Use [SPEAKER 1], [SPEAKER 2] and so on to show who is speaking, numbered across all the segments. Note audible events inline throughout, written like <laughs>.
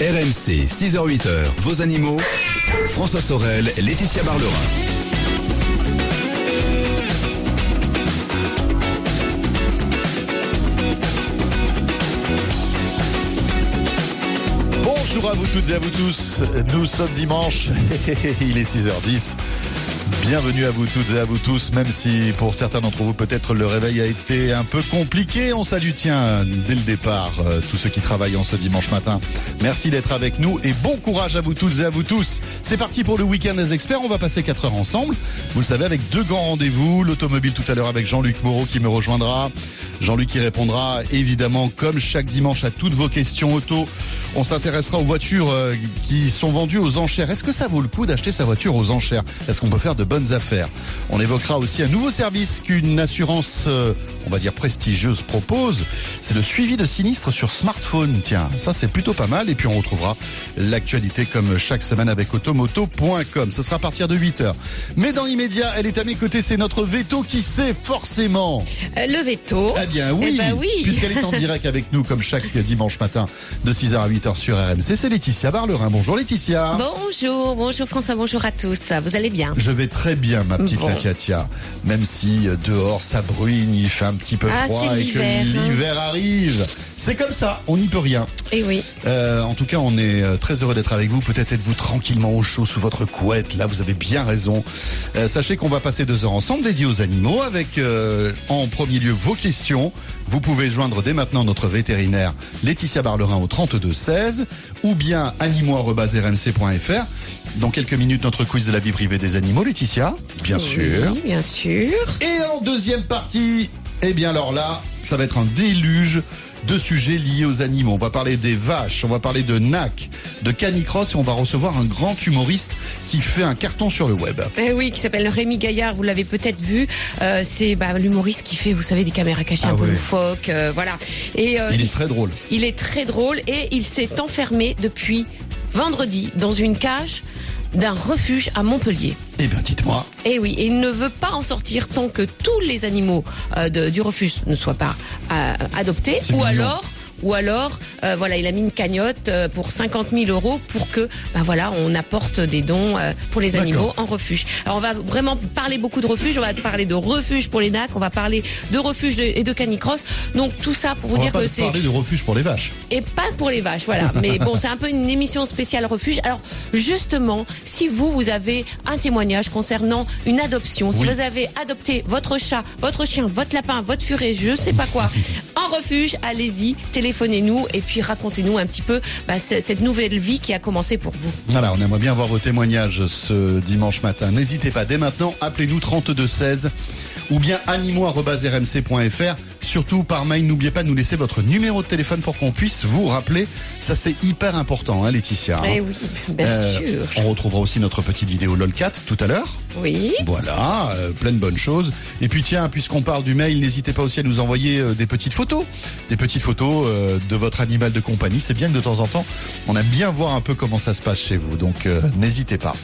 [SPEAKER 1] RMC, 6h-8h, vos animaux. François Sorel, Laetitia Barlerin.
[SPEAKER 2] Bonjour à vous toutes et à vous tous. Nous sommes dimanche. <laughs> Il est 6h10. Bienvenue à vous toutes et à vous tous, même si pour certains d'entre vous peut-être le réveil a été un peu compliqué. On salue, tiens, dès le départ, euh, tous ceux qui travaillent en ce dimanche matin. Merci d'être avec nous et bon courage à vous toutes et à vous tous. C'est parti pour le week-end des experts. On va passer 4 heures ensemble. Vous le savez, avec deux grands rendez-vous. L'automobile tout à l'heure avec Jean-Luc Moreau qui me rejoindra. Jean-Luc qui répondra évidemment comme chaque dimanche à toutes vos questions auto. On s'intéressera aux voitures euh, qui sont vendues aux enchères. Est-ce que ça vaut le coup d'acheter sa voiture aux enchères? Est-ce qu'on peut faire de bonnes On évoquera aussi un nouveau service qu'une assurance, euh, on va dire prestigieuse, propose. C'est le suivi de sinistres sur smartphone. Tiens, ça c'est plutôt pas mal. Et puis on retrouvera l'actualité comme chaque semaine avec automoto.com. Ce sera à partir de 8h. Mais dans l'immédiat, elle est à mes côtés, c'est notre veto qui sait forcément.
[SPEAKER 3] Euh, le veto.
[SPEAKER 2] Eh bien oui,
[SPEAKER 3] Eh ben oui.
[SPEAKER 2] puisqu'elle est en <laughs> direct avec nous comme chaque dimanche matin de 6h à 8h sur RMC. C'est Laetitia Barlerin. Bonjour Laetitia.
[SPEAKER 3] Bonjour, bonjour François, bonjour à tous. Vous allez bien?
[SPEAKER 2] Je vais très bien, ma petite
[SPEAKER 3] Bon.
[SPEAKER 2] Laetitia. Même si euh, dehors ça bruine, il fait un petit peu
[SPEAKER 3] Ah,
[SPEAKER 2] froid et que
[SPEAKER 3] l'hiver, hein.
[SPEAKER 2] l'hiver arrive. C'est comme ça, on n'y peut rien.
[SPEAKER 3] Eh oui.
[SPEAKER 2] Euh, en tout cas, on est euh, très heureux d'être avec vous. Peut-être êtes-vous tranquillement au chaud sous votre couette. Là, vous avez bien raison. Euh, sachez qu'on va passer deux heures ensemble dédiées aux animaux avec euh, en premier lieu vos questions. Vous pouvez joindre dès maintenant notre vétérinaire Laetitia Barlerin au 32 16 ou bien animaux@rmc.fr. Dans quelques minutes, notre quiz de la vie privée des animaux, Laetitia, bien sûr.
[SPEAKER 3] Bien sûr.
[SPEAKER 2] Et en deuxième partie, eh bien alors là, ça va être un déluge de sujets liés aux animaux. On va parler des vaches, on va parler de NAC, de canicross et on va recevoir un grand humoriste qui fait un carton sur le web.
[SPEAKER 3] Eh oui, qui s'appelle Rémi Gaillard, vous l'avez peut-être vu. Euh, c'est bah, l'humoriste qui fait, vous savez, des caméras cachées
[SPEAKER 2] Ah
[SPEAKER 3] un peu loufoques, euh, voilà. Et euh,
[SPEAKER 2] Il est très drôle.
[SPEAKER 3] il est très drôle et il s'est enfermé depuis vendredi dans une cage d'un refuge à Montpellier.
[SPEAKER 2] Eh bien, dites-moi.
[SPEAKER 3] Et oui, et il ne veut pas en sortir tant que tous les animaux euh, de- du refuge ne soient pas euh, adoptés, ou alors. Ou alors, euh, voilà, il a mis une cagnotte euh, pour 50 000 euros pour que, ben voilà, on apporte des dons euh, pour les animaux en refuge. Alors on va vraiment parler beaucoup de refuges. On va parler de refuge pour les NAC, on va parler de refuge de- et de canicross. Donc tout ça pour vous
[SPEAKER 2] on
[SPEAKER 3] dire
[SPEAKER 2] va pas
[SPEAKER 3] que c'est
[SPEAKER 2] parler de refuge pour les vaches.
[SPEAKER 3] et pas pour les vaches, voilà. Mais bon, c'est un peu une émission spéciale refuge. Alors, justement, si vous, vous avez un témoignage concernant une adoption, si
[SPEAKER 2] Oui.
[SPEAKER 3] vous avez adopté votre chat, votre chien, votre lapin, votre furet, je sais pas quoi, refuge, allez-y, téléphonez-nous et puis racontez-nous un petit peu bah, ce- cette nouvelle vie qui a commencé pour vous.
[SPEAKER 2] Voilà, on aimerait bien voir vos témoignages ce dimanche matin. N'hésitez pas, dès maintenant, appelez-nous 3216 ou bien animaux.rmc.fr. Surtout par mail, n'oubliez pas de nous laisser votre numéro de téléphone pour qu'on puisse vous rappeler. Ça, c'est hyper important, hein, Laetitia. hein.
[SPEAKER 3] Eh oui, bien
[SPEAKER 2] Euh,
[SPEAKER 3] sûr.
[SPEAKER 2] On retrouvera aussi notre petite vidéo LOLCAT tout à l'heure.
[SPEAKER 3] Oui.
[SPEAKER 2] Voilà, euh, plein de bonnes choses. Et puis tiens, puisqu'on parle du mail, n'hésitez pas aussi à nous envoyer euh, des petites photos. Des petites photos euh, de votre animal de compagnie. C'est bien que de temps en temps, on aime bien voir un peu comment ça se passe chez vous. Donc n'hésitez pas.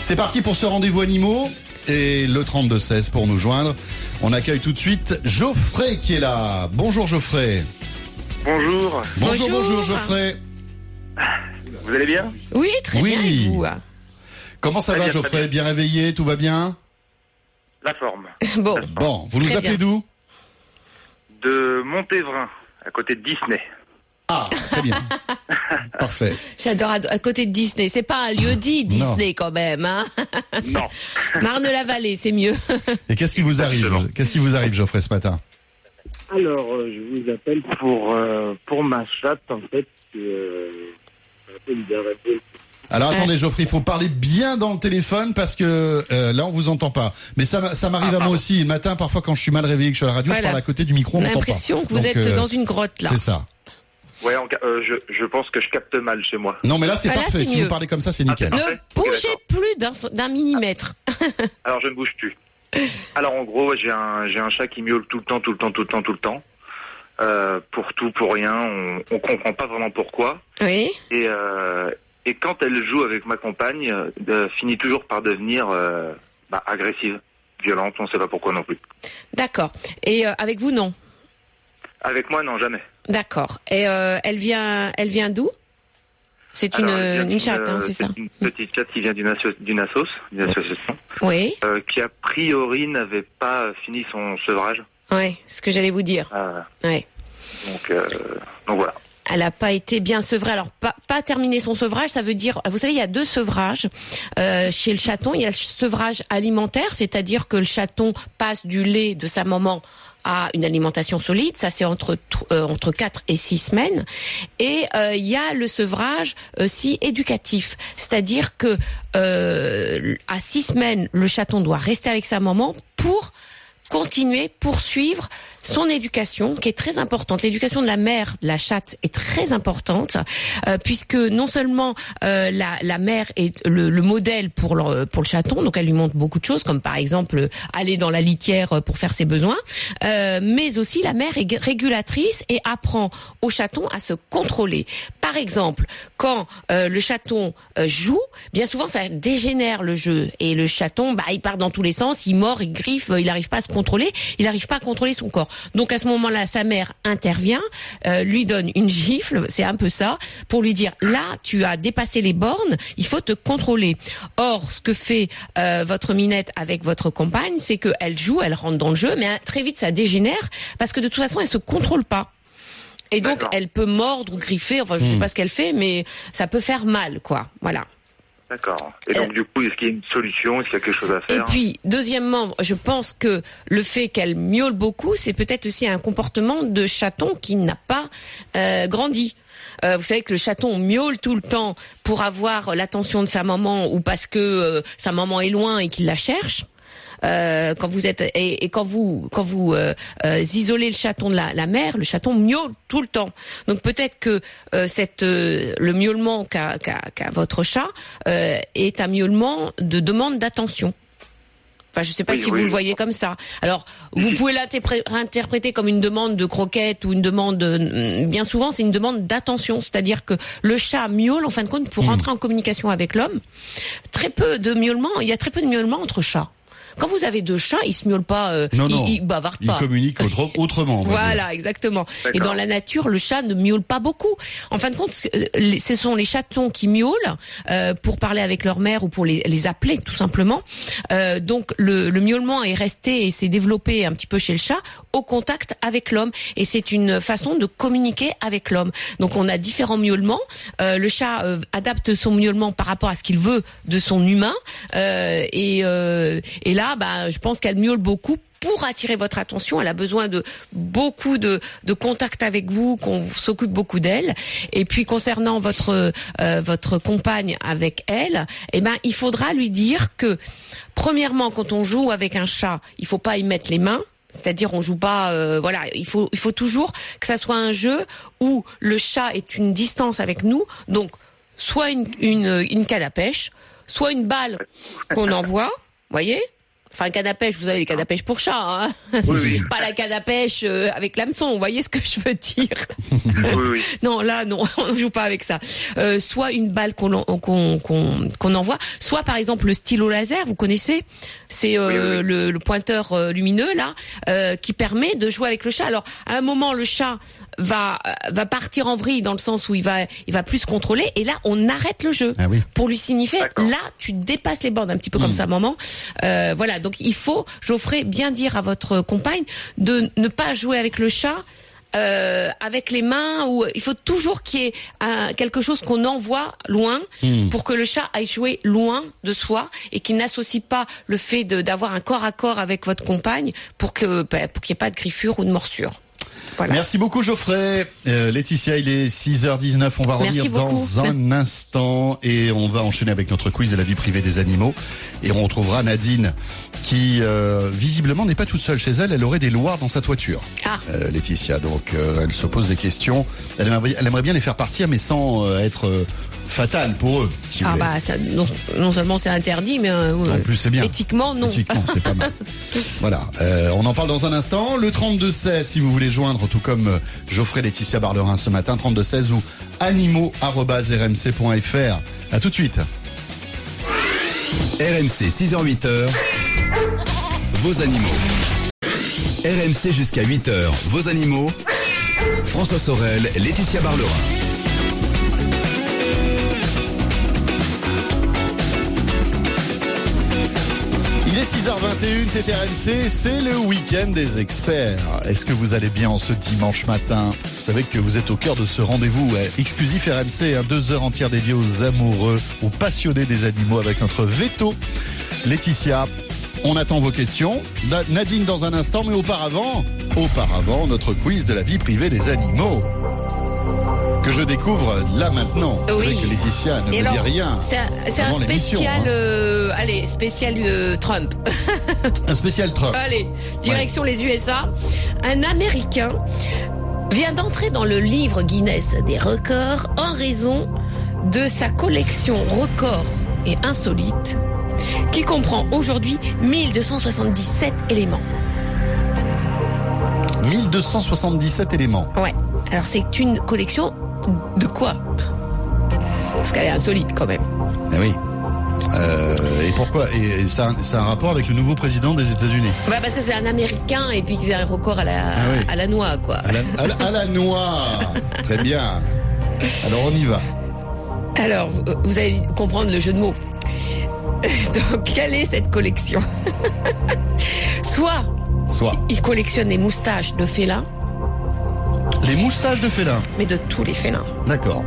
[SPEAKER 2] C'est parti pour ce rendez-vous animaux. Et le 32-16 pour nous joindre. On accueille tout de suite Geoffrey qui est là. Bonjour Geoffrey.
[SPEAKER 4] Bonjour,
[SPEAKER 2] Bonjour,
[SPEAKER 3] Bonjour.
[SPEAKER 2] Geoffrey.
[SPEAKER 4] vous allez bien?
[SPEAKER 3] Oui, très
[SPEAKER 2] Oui.
[SPEAKER 3] bien. Et vous?
[SPEAKER 2] Comment ça
[SPEAKER 4] Très
[SPEAKER 2] va
[SPEAKER 4] bien,
[SPEAKER 2] Geoffrey?
[SPEAKER 4] bien.
[SPEAKER 2] Bien réveillé Tout va bien?
[SPEAKER 4] La forme.
[SPEAKER 3] Bon,
[SPEAKER 2] Bon, vous nous appelez d'où?
[SPEAKER 4] De Montévrain, à côté de Disney.
[SPEAKER 2] Ah, très bien. <laughs> Parfait.
[SPEAKER 3] j'adore à, à côté de Disney. C'est pas un lieu dit
[SPEAKER 2] Non.
[SPEAKER 3] Disney quand même, hein. <laughs>
[SPEAKER 4] Non. <laughs>
[SPEAKER 3] Marne-la-Vallée, c'est mieux.
[SPEAKER 2] Et qu'est-ce qui vous arrive. Qu'est-ce qui vous arrive Geoffrey ce matin
[SPEAKER 5] Alors, euh, je vous appelle pour euh, pour ma chatte en fait. Euh.
[SPEAKER 2] Alors attendez Geoffrey, il faut parler bien dans le téléphone parce que euh, là on vous entend pas. Mais ça, ça m'arrive
[SPEAKER 4] Ah,
[SPEAKER 2] à moi
[SPEAKER 4] pardon.
[SPEAKER 2] aussi. Le matin, parfois quand je suis mal réveillé, que je suis à la radio, je parle à côté du micro, on m'entend pas.
[SPEAKER 3] l'impression que vous
[SPEAKER 2] Donc,
[SPEAKER 3] êtes
[SPEAKER 2] euh,
[SPEAKER 3] dans une grotte là.
[SPEAKER 2] C'est ça.
[SPEAKER 4] Ouais, en euh, je, je pense que je capte mal chez moi.
[SPEAKER 2] Non mais là c'est
[SPEAKER 3] Ah, là,
[SPEAKER 2] parfait. Si
[SPEAKER 3] mieux.
[SPEAKER 2] vous parlez comme ça, c'est
[SPEAKER 4] Ah,
[SPEAKER 2] nickel.
[SPEAKER 4] c'est
[SPEAKER 3] Ne bougez plus d'un d'un millimètre. <laughs>
[SPEAKER 4] Alors je ne bouge plus. Alors en gros, j'ai un j'ai un chat qui miaule tout le temps, tout le temps, tout le temps, tout le temps. Euh, pour tout, pour rien. On, on comprend pas vraiment pourquoi.
[SPEAKER 3] Oui.
[SPEAKER 4] Et euh, et quand elle joue avec ma compagne, euh, finit toujours par devenir euh, bah, agressive, violente. On ne sait pas pourquoi non plus.
[SPEAKER 3] D'accord. Et euh, avec vous, non?
[SPEAKER 4] Avec moi, non jamais.
[SPEAKER 3] D'accord. Et euh, elle vient, elle vient d'où? C'est une, une chatte, hein,
[SPEAKER 4] euh,
[SPEAKER 3] c'est ça?
[SPEAKER 4] une petite chatte qui vient d'une asso- association,
[SPEAKER 3] Oui,
[SPEAKER 4] euh, qui a priori n'avait pas fini son sevrage.
[SPEAKER 3] c'est ce que j'allais vous dire.
[SPEAKER 4] Euh,
[SPEAKER 3] Ouais.
[SPEAKER 4] donc, donc voilà.
[SPEAKER 3] Elle n'a pas été bien sevrée. Alors, pas, pas terminé son sevrage, ça veut dire, vous savez, il y a deux sevrages chez le chaton. Il y a le sevrage alimentaire, c'est-à-dire que le chaton passe du lait de sa maman à une alimentation solide, ça c'est entre tr- euh, entre 4 et 6 semaines. Et euh, il y a le sevrage aussi éducatif, c'est-à-dire que euh, à 6 semaines le chaton doit rester avec sa maman pour continuer, poursuivre son éducation, qui est très importante. L'éducation de la mère, de la chatte, est très importante, euh, puisque non seulement euh, la, la mère est le, le modèle pour le, pour le chaton, donc elle lui montre beaucoup de choses, comme par exemple aller dans la litière pour faire ses besoins, euh, mais aussi la mère est régulatrice et apprend au chaton à se contrôler. Par exemple, quand euh, le chaton euh, joue, bien souvent ça dégénère le jeu et le chaton, bah, il part dans tous les sens, il mord, il griffe, il n'arrive pas à se contrôler, il n'arrive pas à contrôler son corps. Donc à ce moment-là, sa mère intervient, euh, lui donne une gifle, c'est un peu ça, pour lui dire là, tu as dépassé les bornes, il faut te contrôler. Or, ce que fait euh, votre minette avec votre compagne, c'est qu'elle joue, elle rentre dans le jeu, mais hein, très vite ça dégénère parce que de toute façon, elle se contrôle pas. Et donc, elle peut mordre ou griffer, enfin, je sais pas ce qu'elle fait, mais ça peut faire mal, quoi. Voilà.
[SPEAKER 4] D'accord. Et donc, du coup, est-ce qu'il y a une solution? Est-ce qu'il y a quelque chose à
[SPEAKER 3] Et
[SPEAKER 4] faire?
[SPEAKER 3] puis, deuxièmement, je pense que le fait qu'elle miaule beaucoup, c'est peut-être aussi un comportement de chaton qui n'a pas euh, grandi. Euh, vous savez que le chaton miaule tout le temps pour avoir l'attention de sa maman ou parce que euh, sa maman est loin et qu'il la cherche. Euh, quand vous êtes et, et quand vous quand vous euh, euh, isolez le chaton de la, la mère, le chaton miaule tout le temps. Donc peut-être que euh, cette euh, le miaulement qu'a qu'a qu'a votre chat euh, est un miaulement de demande d'attention. Enfin, je sais pas
[SPEAKER 4] Oui,
[SPEAKER 3] si
[SPEAKER 4] oui,
[SPEAKER 3] vous le voyez comme ça. Alors, vous pouvez l'interpré- réinterpréter comme une demande de croquette ou une demande. de- Bien souvent, c'est une demande d'attention, c'est-à-dire que le chat miaule en fin de compte pour rentrer en communication avec l'homme. Très peu de miaulements. Il y a très peu de miaulements entre chats. Quand vous avez deux chats, ils se miaulent pas, euh,
[SPEAKER 2] Non,
[SPEAKER 3] ils,
[SPEAKER 2] non.
[SPEAKER 3] ils bavardent pas.
[SPEAKER 2] communique <laughs> autre- autrement. dire.
[SPEAKER 3] Voilà, exactement. Et dans la nature, le chat ne miaule pas beaucoup. En fin de compte, ce- euh, sont les chatons qui miaulent euh, pour parler avec leur mère ou pour les, les appeler, tout simplement. Euh, donc le, le miaulement est resté et s'est développé un petit peu chez le chat au contact avec l'homme. Et c'est une façon de communiquer avec l'homme. Donc on a différents miaulements. Euh, le chat euh, adapte son miaulement par rapport à ce qu'il veut de son humain. Euh, et, euh, et là, bah, je pense qu'elle miaule beaucoup pour attirer votre attention. Elle a besoin de beaucoup de, de contact avec vous, qu'on s'occupe beaucoup d'elle. Et puis concernant votre euh, compagne avec elle, eh ben il faudra lui dire que premièrement quand on joue avec un chat, il faut pas y mettre les mains. C'est-à-dire on joue pas, euh, voilà, il faut il faut toujours que ça soit un jeu où le chat est une distance avec nous, donc soit une une, une canne à pêche, soit une balle qu'on envoie, voyez. Enfin, canne à pêche, vous avez les cannes à pêche pour chat, hein
[SPEAKER 4] Oui, oui. <laughs>
[SPEAKER 3] pas la canne à pêche euh, avec l'hameçon. Vous voyez ce que je veux dire
[SPEAKER 4] Oui, oui. <laughs>
[SPEAKER 3] Non, là, non, <laughs> on ne joue pas avec ça. Euh, soit une balle qu'on envoie, soit par exemple le stylo laser. Vous connaissez C'est euh,
[SPEAKER 4] Oui, oui, oui.
[SPEAKER 3] Le, le pointeur euh, lumineux là, euh, qui permet de jouer avec le chat. Alors, à un moment, le chat va euh, va partir en vrille dans le sens où il va il va plus se contrôler, et là, on arrête le jeu
[SPEAKER 2] Ah oui.
[SPEAKER 3] pour lui signifier là tu dépasses les bornes un petit peu comme ça maman euh, voilà donc il faut Geoffrey bien dire à votre compagne de ne pas jouer avec le chat euh, avec les mains ou il faut toujours qu'il y ait un- quelque chose qu'on envoie loin pour que le chat aille jouer loin de soi et qu'il n'associe pas le fait d'avoir un corps à corps avec votre compagne pour que bah, pour qu'il n'y ait pas de griffure ou de morsure voilà
[SPEAKER 2] Merci beaucoup Geoffrey. Euh, Laetitia, il est 6h19. On va revenir dans un <laughs> instant et on va enchaîner avec notre quiz de la vie privée des animaux. Et on retrouvera Nadine qui euh, visiblement n'est pas toute seule chez elle. Elle aurait des loirs dans sa toiture.
[SPEAKER 3] Ah.
[SPEAKER 2] Euh, Laetitia, donc euh, elle se pose des questions. Elle aimerait, elle aimerait bien les faire partir mais sans être euh, fatale pour eux, si
[SPEAKER 3] ah bah ça, non, non seulement c'est interdit mais euh,
[SPEAKER 2] En plus, c'est bien.
[SPEAKER 3] éthiquement non
[SPEAKER 2] Éthiquement, c'est pas mal. <laughs> voilà, euh, on en parle dans un instant. Le 32-16, si vous voulez joindre, tout comme euh, Geoffrey Laetitia Barlerin ce matin, 32-16 ou animaux.rmc.fr. À tout de suite.
[SPEAKER 1] RMC 6h-8h, vos animaux. RMC jusqu'à 8h, vos animaux. François Sorel, Laetitia Barlerin.
[SPEAKER 2] 6h21, c'est RMC, c'est le week-end des experts. Est-ce que vous allez bien en ce dimanche matin? Vous savez que vous êtes au cœur de ce rendez-vous ouais, exclusif RMC, hein, deux heures entières dédiées aux amoureux, aux passionnés des animaux avec notre veto. Laetitia, on attend vos questions. Na- Nadine dans un instant, mais auparavant, auparavant, notre quiz de la vie privée des animaux. Que je découvre là maintenant. C'est
[SPEAKER 3] Oui.
[SPEAKER 2] vrai que Laetitia ne
[SPEAKER 3] Et
[SPEAKER 2] me dit rien.
[SPEAKER 3] C'est un, spécial,
[SPEAKER 2] hein.
[SPEAKER 3] euh, allez, spécial euh, Trump. <laughs>
[SPEAKER 2] Un spécial Trump.
[SPEAKER 3] allez, direction les USA. Un Américain vient d'entrer dans le livre Guinness des records en raison de sa collection record et insolite qui comprend aujourd'hui 1277 éléments.
[SPEAKER 2] 1277 éléments.
[SPEAKER 3] Ouais. Alors c'est une collection de quoi? Parce qu'elle est insolite quand même.
[SPEAKER 2] Ah oui. Euh, et pourquoi? Et, et ça, ça a un rapport avec le nouveau président des États-Unis.
[SPEAKER 3] Bah parce que c'est un Américain et puis qu'ils a un record à la,
[SPEAKER 2] Ah oui.
[SPEAKER 3] à la noix, quoi.
[SPEAKER 2] À la, à la- à la noix. Très bien. Alors on y va.
[SPEAKER 3] Alors, vous- vous allez comprendre le jeu de mots. <laughs> Donc, quelle est cette collection? <laughs> Soit
[SPEAKER 2] Soit
[SPEAKER 3] il collectionne les moustaches de félins,
[SPEAKER 2] les moustaches de félin.
[SPEAKER 3] mais de tous les félins.
[SPEAKER 2] D'accord.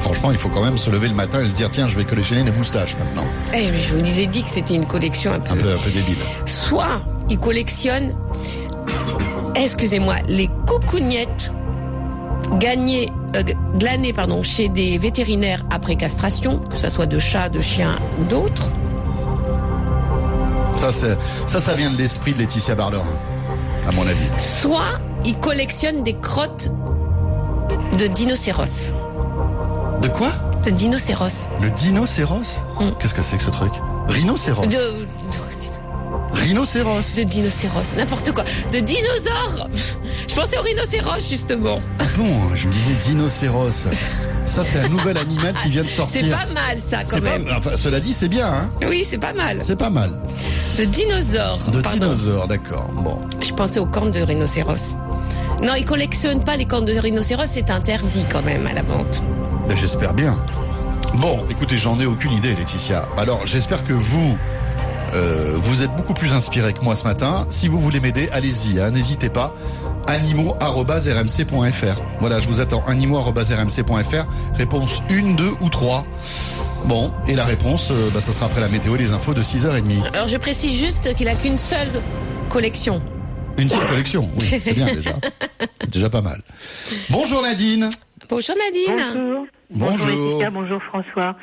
[SPEAKER 2] Franchement, il faut quand même se lever le matin et se dire tiens, je vais collectionner les moustaches maintenant.
[SPEAKER 3] Eh, mais je vous ai dit que c'était une collection un peu...
[SPEAKER 2] Un peu, un peu débile.
[SPEAKER 3] Soit il collectionne, excusez-moi, les coucougnettes gagnées, euh, glanées pardon, chez des vétérinaires après castration, que ce soit de chats, de chiens ou d'autres.
[SPEAKER 2] Ça, c'est- ça, ça vient de l'esprit de Laetitia Barlerin, à mon avis.
[SPEAKER 3] Soit il collectionne des crottes de dinocéros.
[SPEAKER 2] De quoi
[SPEAKER 3] De dinocéros.
[SPEAKER 2] Le dinocéros
[SPEAKER 3] Mm.
[SPEAKER 2] Qu'est-ce que c'est que ce truc Rhinocéros.
[SPEAKER 3] De,
[SPEAKER 2] Rhinocéros.
[SPEAKER 3] de dinocéros, n'importe quoi. De dinosaures Je pensais au rhinocéros, justement.
[SPEAKER 2] Ah bon, je me disais dinocéros. Ça, c'est un nouvel animal qui vient de sortir.
[SPEAKER 3] C'est pas mal, ça, quand
[SPEAKER 2] pas-
[SPEAKER 3] même.
[SPEAKER 2] enfin, cela dit, c'est bien, hein
[SPEAKER 3] Oui, c'est pas mal.
[SPEAKER 2] C'est pas mal.
[SPEAKER 3] De dinosaures.
[SPEAKER 2] De dinosaures, d'accord. Bon.
[SPEAKER 3] Je pensais aux cornes de rhinocéros. Non, ils collectionnent pas les cornes de rhinocéros, c'est interdit quand même à la vente.
[SPEAKER 2] Ben, j'espère bien. Bon, écoutez, j'en ai aucune idée, Laetitia. Alors, j'espère que vous, euh, vous êtes beaucoup plus inspiré que moi ce matin. Si vous voulez m'aider, allez-y, hein, n'hésitez pas. animaux.rmc.fr. Voilà, je vous attends. animaux.rmc.fr. Réponse 1, 2 ou 3. Bon, et la réponse, euh, bah, ça sera après la météo et les infos de 6h30.
[SPEAKER 3] Alors je précise juste qu'il a qu'une seule collection.
[SPEAKER 2] Une seule collection, oui, c'est bien déjà. C'est <laughs> déjà pas mal. Bonjour Nadine.
[SPEAKER 3] Bonjour Nadine.
[SPEAKER 6] Bonjour.
[SPEAKER 2] Bonjour.
[SPEAKER 6] Laetitia, bonjour François.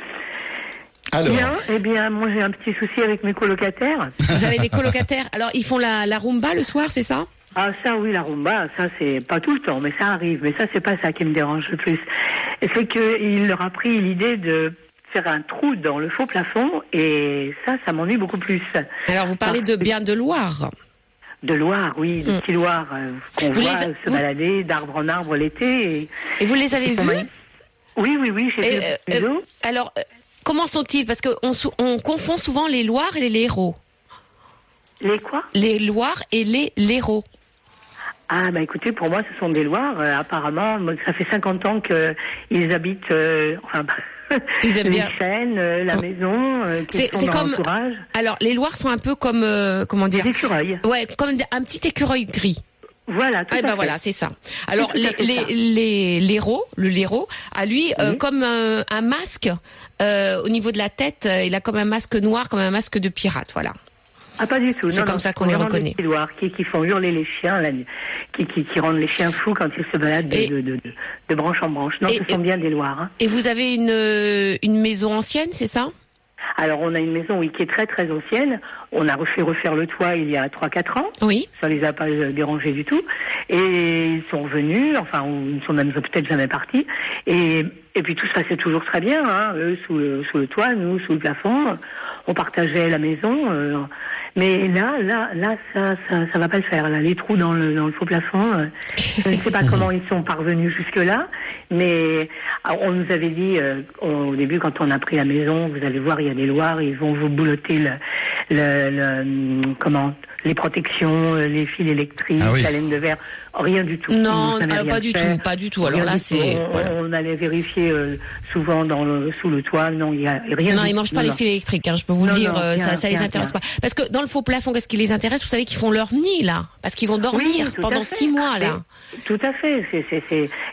[SPEAKER 2] Alors,
[SPEAKER 6] Bien, eh bien, moi j'ai un petit souci avec mes colocataires.
[SPEAKER 3] Vous avez des colocataires. Alors ils font la, la rumba le soir, c'est ça?
[SPEAKER 6] Ah ça oui, la rumba, ça c'est pas tout le temps, mais ça arrive. Mais ça c'est pas ça qui me dérange le plus. C'est qu'il leur a pris l'idée de faire un trou dans le faux plafond et ça, ça m'ennuie beaucoup plus.
[SPEAKER 3] Alors vous parlez de bien de Loire.
[SPEAKER 6] De Loire, oui, de
[SPEAKER 3] Mm.
[SPEAKER 6] petits Loire euh, qu'on voit
[SPEAKER 3] les-
[SPEAKER 6] se
[SPEAKER 3] vous-
[SPEAKER 6] balader d'arbre en arbre l'été. Et...
[SPEAKER 3] Et vous les avez vus.
[SPEAKER 6] Oui, oui, oui, vu
[SPEAKER 3] euh, euh, Alors euh, comment sont-ils? Parce qu'on on confond souvent les Loirs et les Léros.
[SPEAKER 6] Les quoi?
[SPEAKER 3] Les Loirs et les Léros.
[SPEAKER 6] Ah bah écoutez, pour moi ce sont des Loirs. Euh, apparemment, ça fait 50 ans qu'ils habitent, euh, enfin,
[SPEAKER 3] Ils aiment
[SPEAKER 6] les
[SPEAKER 3] bien.
[SPEAKER 6] chênes, euh, la
[SPEAKER 3] Oh.
[SPEAKER 6] maison, euh, qui
[SPEAKER 3] C'est
[SPEAKER 6] sont
[SPEAKER 3] c'est
[SPEAKER 6] dans
[SPEAKER 3] comme.
[SPEAKER 6] l'entourage.
[SPEAKER 3] Alors les Loirs sont un peu comme euh, comment dire
[SPEAKER 6] Des écureuils.
[SPEAKER 3] Ouais, comme un petit écureuil gris.
[SPEAKER 6] Voilà, tout
[SPEAKER 3] Ah
[SPEAKER 6] à
[SPEAKER 3] ben
[SPEAKER 6] fait.
[SPEAKER 3] voilà, c'est ça. Alors
[SPEAKER 6] tout à
[SPEAKER 3] les
[SPEAKER 6] fait
[SPEAKER 3] les
[SPEAKER 6] ça.
[SPEAKER 3] les l'héros, le léro, a lui euh,
[SPEAKER 6] Oui.
[SPEAKER 3] comme un, un masque euh, au niveau de la tête, euh, il a comme un masque noir, comme un masque de pirate, voilà.
[SPEAKER 6] Ah pas du tout.
[SPEAKER 3] C'est comme
[SPEAKER 6] non,
[SPEAKER 3] ça qu'on les
[SPEAKER 6] des
[SPEAKER 3] reconnaît.
[SPEAKER 6] Loirs qui, qui font hurler les chiens, nuit, qui, qui, qui rendent les chiens fous quand ils se baladent de,
[SPEAKER 3] Et-
[SPEAKER 6] de, de, de- de branche en branche. Non,
[SPEAKER 3] Et-
[SPEAKER 6] ce sont bien des Loirs. hein.
[SPEAKER 3] Et vous avez une euh, une maison ancienne, c'est ça?
[SPEAKER 6] Alors on a une maison oui, qui est très très ancienne. On a refait refaire le toit il y a 3-4 ans.
[SPEAKER 3] Oui.
[SPEAKER 6] Ça les a pas euh, dérangés du tout. Et ils sont revenus, enfin, ils ne sont même peut-être jamais partis. Et, et puis tout se passait toujours très bien, hein. eux sous le, sous le toit, nous sous le plafond. On partageait la maison. euh, mais là, là, là, ça, ça, ça va pas le faire. Là, les trous dans le, dans le faux plafond, euh, je ne sais pas <laughs> comment ils sont parvenus jusque-là. Mais ah, on nous avait dit euh, au début, quand on a pris la maison, vous allez voir, il y a des loirs, ils vont vous boulotter le, le, le- hum, comment, les protections, euh, les fils électriques,
[SPEAKER 2] Ah oui.
[SPEAKER 6] la laine de verre. Rien du tout.
[SPEAKER 3] Non, alors
[SPEAKER 6] rien
[SPEAKER 3] pas du tout, pas du tout. Alors
[SPEAKER 6] Rien
[SPEAKER 3] là, c'est.
[SPEAKER 6] On,
[SPEAKER 3] voilà.
[SPEAKER 6] on allait vérifier euh, souvent dans le, sous le toit. Non, il y a rien.
[SPEAKER 3] Non,
[SPEAKER 6] du
[SPEAKER 3] ils mangent pas
[SPEAKER 6] Non,
[SPEAKER 3] les fils électriques, hein, je peux vous le dire,
[SPEAKER 6] non,
[SPEAKER 3] euh,
[SPEAKER 6] rien,
[SPEAKER 3] ça, ça les intéresse
[SPEAKER 6] rien.
[SPEAKER 3] pas. Parce que dans le faux plafond, qu'est-ce qui les intéresse? Vous savez qu'ils font leur nid là, parce qu'ils vont dormir
[SPEAKER 6] Oui,
[SPEAKER 3] pendant six mois là.
[SPEAKER 6] Tout à fait.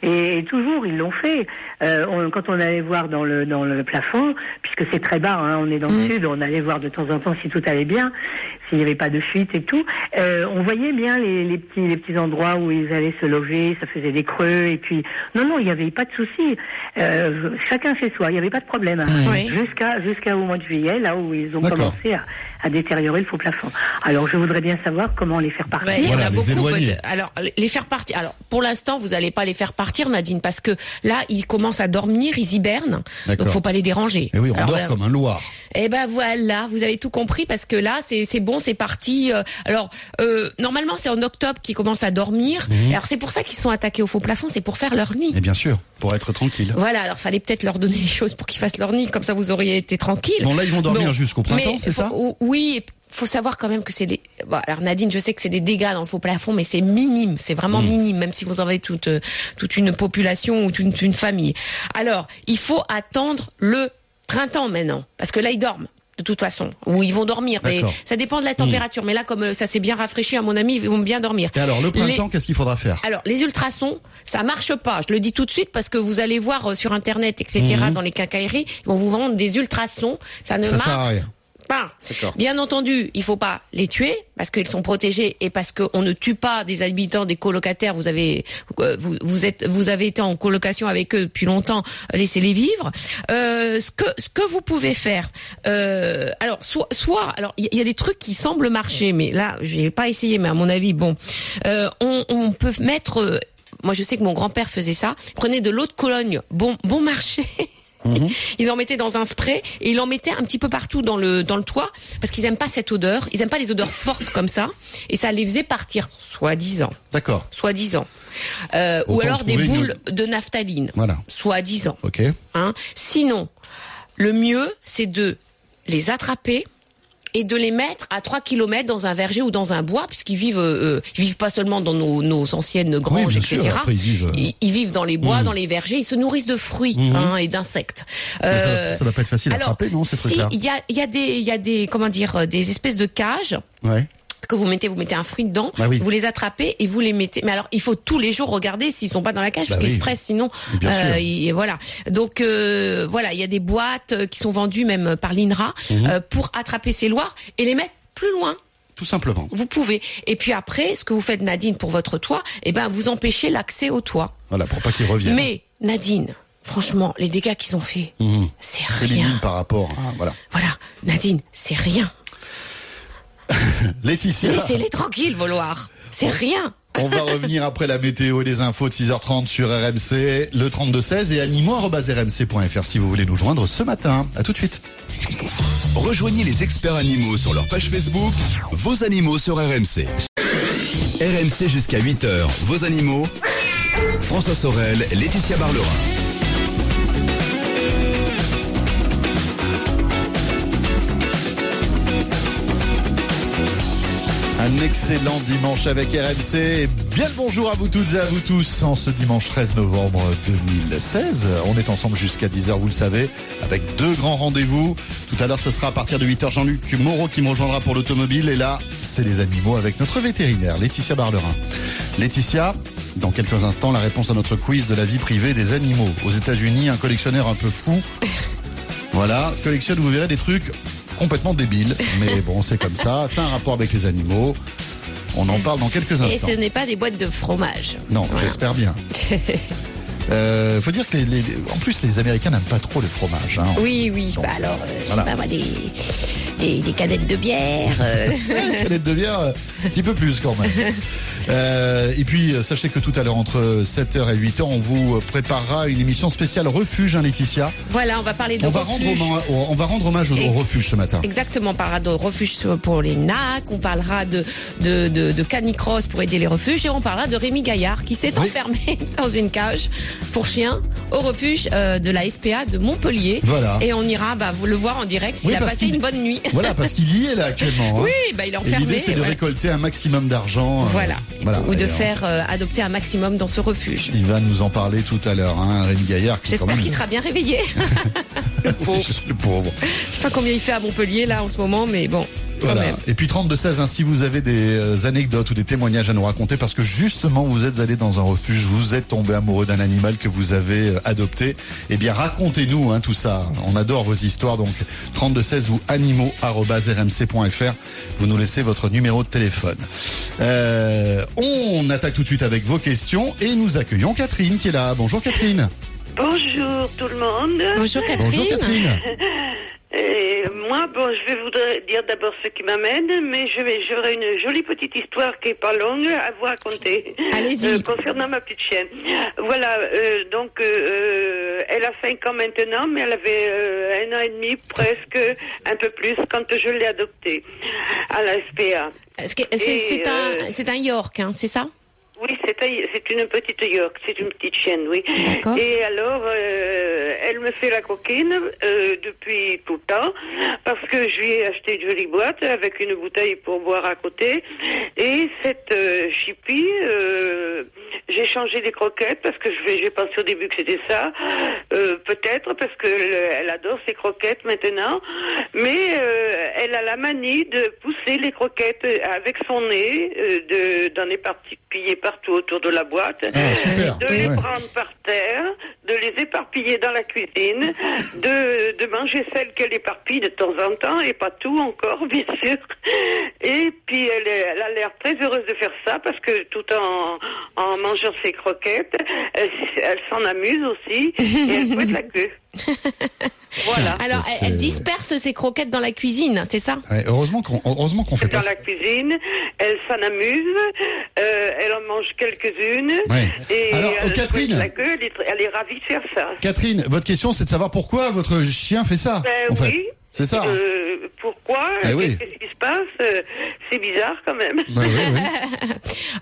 [SPEAKER 6] Et, et toujours, ils l'ont fait. Euh, on- quand on allait voir dans le dans le plafond, puisque c'est très bas, hein, on est dans le sud, on allait voir de temps en temps si tout allait bien, s'il n'y avait pas de fuite et tout. Euh, on voyait bien les, les petits les petits endroits où ils allaient se loger, ça faisait des creux et puis non non, il n'y avait pas de souci. Euh, chacun chez soi, il n'y avait pas de problème.
[SPEAKER 3] Oui.
[SPEAKER 6] Jusqu'à jusqu'à au mois de juillet, là où ils ont commencé à, à détériorer le faux plafond. Alors je voudrais bien savoir comment les faire partir.
[SPEAKER 3] Ouais, il y en a
[SPEAKER 2] les
[SPEAKER 3] beaucoup.
[SPEAKER 2] éloigner.
[SPEAKER 3] Alors, les faire partir. Alors, pour l'instant, vous n'allez pas les faire partir, Nadine, parce que là, ils commencent à dormir, ils hibernent.
[SPEAKER 2] D'accord.
[SPEAKER 3] Donc, faut pas les déranger.
[SPEAKER 2] Et oui, on
[SPEAKER 3] Alors,
[SPEAKER 2] dort
[SPEAKER 3] là-
[SPEAKER 2] comme un Loir.
[SPEAKER 3] Eh ben voilà, vous avez tout compris parce que là c'est c'est bon, c'est parti. Euh, Alors euh, normalement c'est en octobre qu'ils commencent à dormir.
[SPEAKER 2] Mhm.
[SPEAKER 3] Alors c'est pour ça qu'ils sont attaqués au faux plafond, c'est pour faire leur nid.
[SPEAKER 2] Et bien sûr, pour être tranquille.
[SPEAKER 3] Voilà, alors fallait peut-être leur donner des choses pour qu'ils fassent leur nid, comme ça vous auriez été tranquille.
[SPEAKER 2] Bon, là, ils vont dormir
[SPEAKER 3] Bon.
[SPEAKER 2] jusqu'au printemps, c'est ça
[SPEAKER 3] ou- Oui, faut savoir quand même que c'est des. Bon, alors Nadine, je sais que c'est des dégâts dans le faux plafond, mais c'est minime, c'est vraiment
[SPEAKER 2] Hmm.
[SPEAKER 3] minime, même si vous en avez toute euh, toute une population ou toute une famille. Alors, il faut attendre le printemps maintenant, parce que là ils dorment. De toute façon, ou ils vont dormir, mais.
[SPEAKER 2] Hmm.
[SPEAKER 3] ça dépend de la température. Mais là, comme euh, ça s'est bien rafraîchi, à mon ami, ils vont bien dormir.
[SPEAKER 2] Et alors, le
[SPEAKER 3] Les-
[SPEAKER 2] printemps, qu'est-ce qu'il faudra faire?
[SPEAKER 3] Alors, les ultrasons, ça marche pas. Je le dis tout de suite parce que vous allez voir euh, sur Internet, etc., dans les quincailleries, ils vont vous vendre des ultrasons. Ça ne.
[SPEAKER 2] Ça
[SPEAKER 3] marche. Pas. Bien entendu, il faut pas les tuer parce qu'ils sont protégés et parce qu'on ne tue pas des habitants, des colocataires. Vous avez, euh, vous, vous êtes, vous avez été en colocation avec eux depuis longtemps. Laissez-les vivre. Euh, ce que, ce que vous pouvez faire. Euh, alors, soit, soit, alors il y, y a des trucs qui semblent marcher, mais là, je vais pas essayer, mais à mon avis, bon, euh, on, on peut mettre. euh, moi, je sais que mon grand-père faisait ça. Prenez de l'eau de Cologne, bon, bon marché. <laughs> Ils en mettaient dans un spray et ils en mettaient un petit peu partout dans le dans le toit parce qu'ils aiment pas cette odeur. Ils aiment pas les odeurs fortes comme ça et ça les faisait partir, soi-disant,
[SPEAKER 2] D'accord.
[SPEAKER 3] soi-disant. Euh, ou alors des
[SPEAKER 2] une-
[SPEAKER 3] boules de naphtaline,
[SPEAKER 2] Voilà.
[SPEAKER 3] soi-disant.
[SPEAKER 2] Ok.
[SPEAKER 3] Hein. Sinon, le mieux c'est de les attraper et de les mettre à 3 kilomètres dans un verger ou dans un bois, puisqu'ils vivent, euh, ils vivent pas seulement dans nos, nos anciennes granges, etc.
[SPEAKER 2] sûr, après, ils vivent, euh,
[SPEAKER 3] Ils, ils vivent dans les bois,
[SPEAKER 2] Mhm.
[SPEAKER 3] dans les vergers, ils se nourrissent de fruits
[SPEAKER 2] Mhm.
[SPEAKER 3] hein, et d'insectes.
[SPEAKER 2] Ça,
[SPEAKER 3] Euh,
[SPEAKER 2] doit- ça doit pas être facile à attraper, non, ces
[SPEAKER 3] si,
[SPEAKER 2] trucs-là
[SPEAKER 3] il y a, y a des, il y a des, comment dire, euh, des espèces de cages
[SPEAKER 2] Ouais.
[SPEAKER 3] Que vous mettez, vous mettez un fruit dedans,
[SPEAKER 2] Bah oui.
[SPEAKER 3] vous les attrapez et vous les mettez. Mais alors, il faut tous les jours regarder s'ils sont pas dans la cage
[SPEAKER 2] Bah
[SPEAKER 3] parce qu'ils stressent, sinon,
[SPEAKER 2] sûr.
[SPEAKER 3] ils- voilà. Donc euh, voilà, il y a des boîtes euh, qui sont vendues même par l'INRA
[SPEAKER 2] Mhm.
[SPEAKER 3] euh, pour attraper ces loirs et les mettre plus loin.
[SPEAKER 2] Tout simplement.
[SPEAKER 3] Vous pouvez. Et puis après, ce que vous faites, Nadine, pour votre toit, eh ben, vous empêchez l'accès au toit.
[SPEAKER 2] Voilà, pour pas qu'ils reviennent.
[SPEAKER 3] Mais Nadine, franchement, les dégâts qu'ils ont fait,
[SPEAKER 2] Mhm.
[SPEAKER 3] c'est rien.
[SPEAKER 2] minime par rapport. à- voilà.
[SPEAKER 3] Voilà, Nadine, c'est rien. <laughs>
[SPEAKER 2] Laetitia.
[SPEAKER 3] Laissez-les tranquilles, vos loirs. C'est rien.
[SPEAKER 2] On va <laughs> revenir après la météo et les infos de 6h30 sur RMC, le 3216 et animaux.rmc.fr si vous voulez nous joindre ce matin. À tout de suite.
[SPEAKER 1] Rejoignez les experts animaux sur leur page Facebook, vos animaux sur RMC. RMC jusqu'à 8h, vos animaux. François Sorel, Laetitia Barlerin.
[SPEAKER 2] Excellent dimanche avec RMC. Et Bien le bonjour à vous toutes et à vous tous en ce dimanche 13 novembre 2016. On est ensemble jusqu'à 10h, vous le savez, avec deux grands rendez-vous. Tout à l'heure, ce sera à partir de 8h Jean-Luc Moreau qui me rejoindra pour l'automobile. Et là, c'est les animaux avec notre vétérinaire, Laetitia Barlerin. Laetitia, dans quelques instants, la réponse à notre quiz de la vie privée des animaux. Aux États-Unis, un collectionneur un peu fou <laughs> voilà, collectionne, vous verrez des trucs complètement débiles. Mais <laughs> bon, c'est comme ça. C'est un rapport avec les animaux. On en parle dans quelques
[SPEAKER 3] Et
[SPEAKER 2] instants.
[SPEAKER 3] ce n'est pas des boîtes de fromage.
[SPEAKER 2] Non,
[SPEAKER 3] Voilà.
[SPEAKER 2] j'espère bien. <laughs> Euh, faut dire que les, les- en plus les Américains n'aiment pas trop le fromage. Hein.
[SPEAKER 3] Oui, oui. Bah alors, euh, je
[SPEAKER 2] Voilà.
[SPEAKER 3] sais pas moi, des, des, des canettes de bière. euh. <laughs>
[SPEAKER 2] Ouais, Canette de bière, euh, un petit peu plus quand même. <laughs> Euh, et puis euh, sachez que tout à l'heure entre 7h et 8h, on vous préparera une émission spéciale refuge, hein, Laetitia.
[SPEAKER 3] voilà, on va parler de
[SPEAKER 2] On va rendre
[SPEAKER 3] refuge.
[SPEAKER 2] hommage, on va rendre hommage au, refuge ce matin.
[SPEAKER 3] Exactement, on parlera de refuge pour les NAC, on parlera de, de, de, de canicross pour aider les refuges et on parlera de Rémi Gaillard qui s'est
[SPEAKER 2] Oui.
[SPEAKER 3] enfermé <laughs> dans une cage pour chiens au refuge euh, de la SPA de Montpellier.
[SPEAKER 2] Voilà.
[SPEAKER 3] Et on ira bah, vous le voir en direct s'il
[SPEAKER 2] Oui,
[SPEAKER 3] a passé une bonne nuit. <laughs>
[SPEAKER 2] Voilà, parce qu'il y est là actuellement. hein.
[SPEAKER 3] Oui, bah, il est enfermé.
[SPEAKER 2] l'idée, c'est de
[SPEAKER 3] voilà.
[SPEAKER 2] récolter un maximum d'argent. euh,
[SPEAKER 3] Voilà. Ou de faire euh, adopter un maximum dans ce refuge.
[SPEAKER 2] Il va nous en parler tout à l'heure, hein, Rémi Gaillard.
[SPEAKER 3] J'espère qu'il sera bien réveillé. le pauvre.
[SPEAKER 2] Le pauvre.
[SPEAKER 3] Je sais pas combien il fait à Montpellier là en ce moment, mais bon.
[SPEAKER 2] Voilà. Et puis 32-16, hein, si vous avez des euh, anecdotes ou des témoignages à nous raconter, parce que justement vous êtes allé dans un refuge, vous êtes tombé amoureux d'un animal que vous avez euh, adopté, eh bien racontez-nous hein, tout ça. On adore vos histoires, donc 32-16 ou animaux.rmc.fr. Vous nous laissez votre numéro de téléphone. Euh, on attaque tout de suite avec vos questions et nous accueillons Catherine qui est là. Bonjour Catherine.
[SPEAKER 7] Bonjour tout le monde.
[SPEAKER 3] Bonjour Catherine.
[SPEAKER 2] Bonjour Catherine. <laughs>
[SPEAKER 7] Et moi, bon, je vais vous dire d'abord ce qui m'amène, mais je vais, j'aurai une jolie petite histoire qui est pas longue à vous raconter.
[SPEAKER 3] Allez-y.
[SPEAKER 7] Euh, concernant ma petite chienne. Voilà, euh, donc euh, euh, elle a 5 ans maintenant, mais elle avait euh, un an et demi, presque un peu plus, quand je l'ai adoptée à la SPA.
[SPEAKER 3] C'est
[SPEAKER 7] euh,
[SPEAKER 3] un, c'est un York, hein, c'est ça?
[SPEAKER 7] Oui, c'est un- c'est une petite York, c'est une petite chienne, oui. Et alors, euh, elle me fait la coquine euh, depuis tout le temps, parce que je lui ai acheté une jolie boîte avec une bouteille pour boire à côté. Et cette euh, chippie, euh, j'ai changé les croquettes, parce que je- j'ai pensé au début que c'était ça. Peut-être, parce qu'elle elle adore ses croquettes maintenant. Mais elle a la manie de pousser les croquettes avec son nez, de, d'en éparpiller partout autour de la boîte,
[SPEAKER 2] Ah, super.
[SPEAKER 7] de les
[SPEAKER 2] Ouais.
[SPEAKER 7] prendre par terre, de les éparpiller dans la cuisine, de, de manger celles qu'elle éparpille de temps en temps, et pas tout encore, <laughs> bien sûr. Et puis elle, est- elle a l'air très heureuse de faire ça, parce que tout en, en mangeant ses croquettes, elle, elle s'en amuse aussi, et elle <laughs> fouette la queue. <laughs> Voilà.
[SPEAKER 3] Alors,
[SPEAKER 2] ça,
[SPEAKER 3] elle, disperse ses croquettes dans la cuisine, c'est ça?
[SPEAKER 2] Ouais, heureusement qu'on heureusement qu'on fait
[SPEAKER 7] dans
[SPEAKER 2] pas ça.
[SPEAKER 7] la cuisine, elle s'en amuse, euh, elle en mange quelques-unes,
[SPEAKER 2] Ouais.
[SPEAKER 7] et
[SPEAKER 2] Alors,
[SPEAKER 7] elle
[SPEAKER 2] Catherine.
[SPEAKER 7] la queue, elle est, elle est ravie de faire ça.
[SPEAKER 2] Catherine, votre question c'est de savoir pourquoi votre chien fait ça.
[SPEAKER 7] Ben
[SPEAKER 2] en fait. C'est ça. hein.
[SPEAKER 7] Euh, pourquoi
[SPEAKER 2] Eh oui.
[SPEAKER 7] Qu'est-ce qui se passe Euh, C'est bizarre quand même.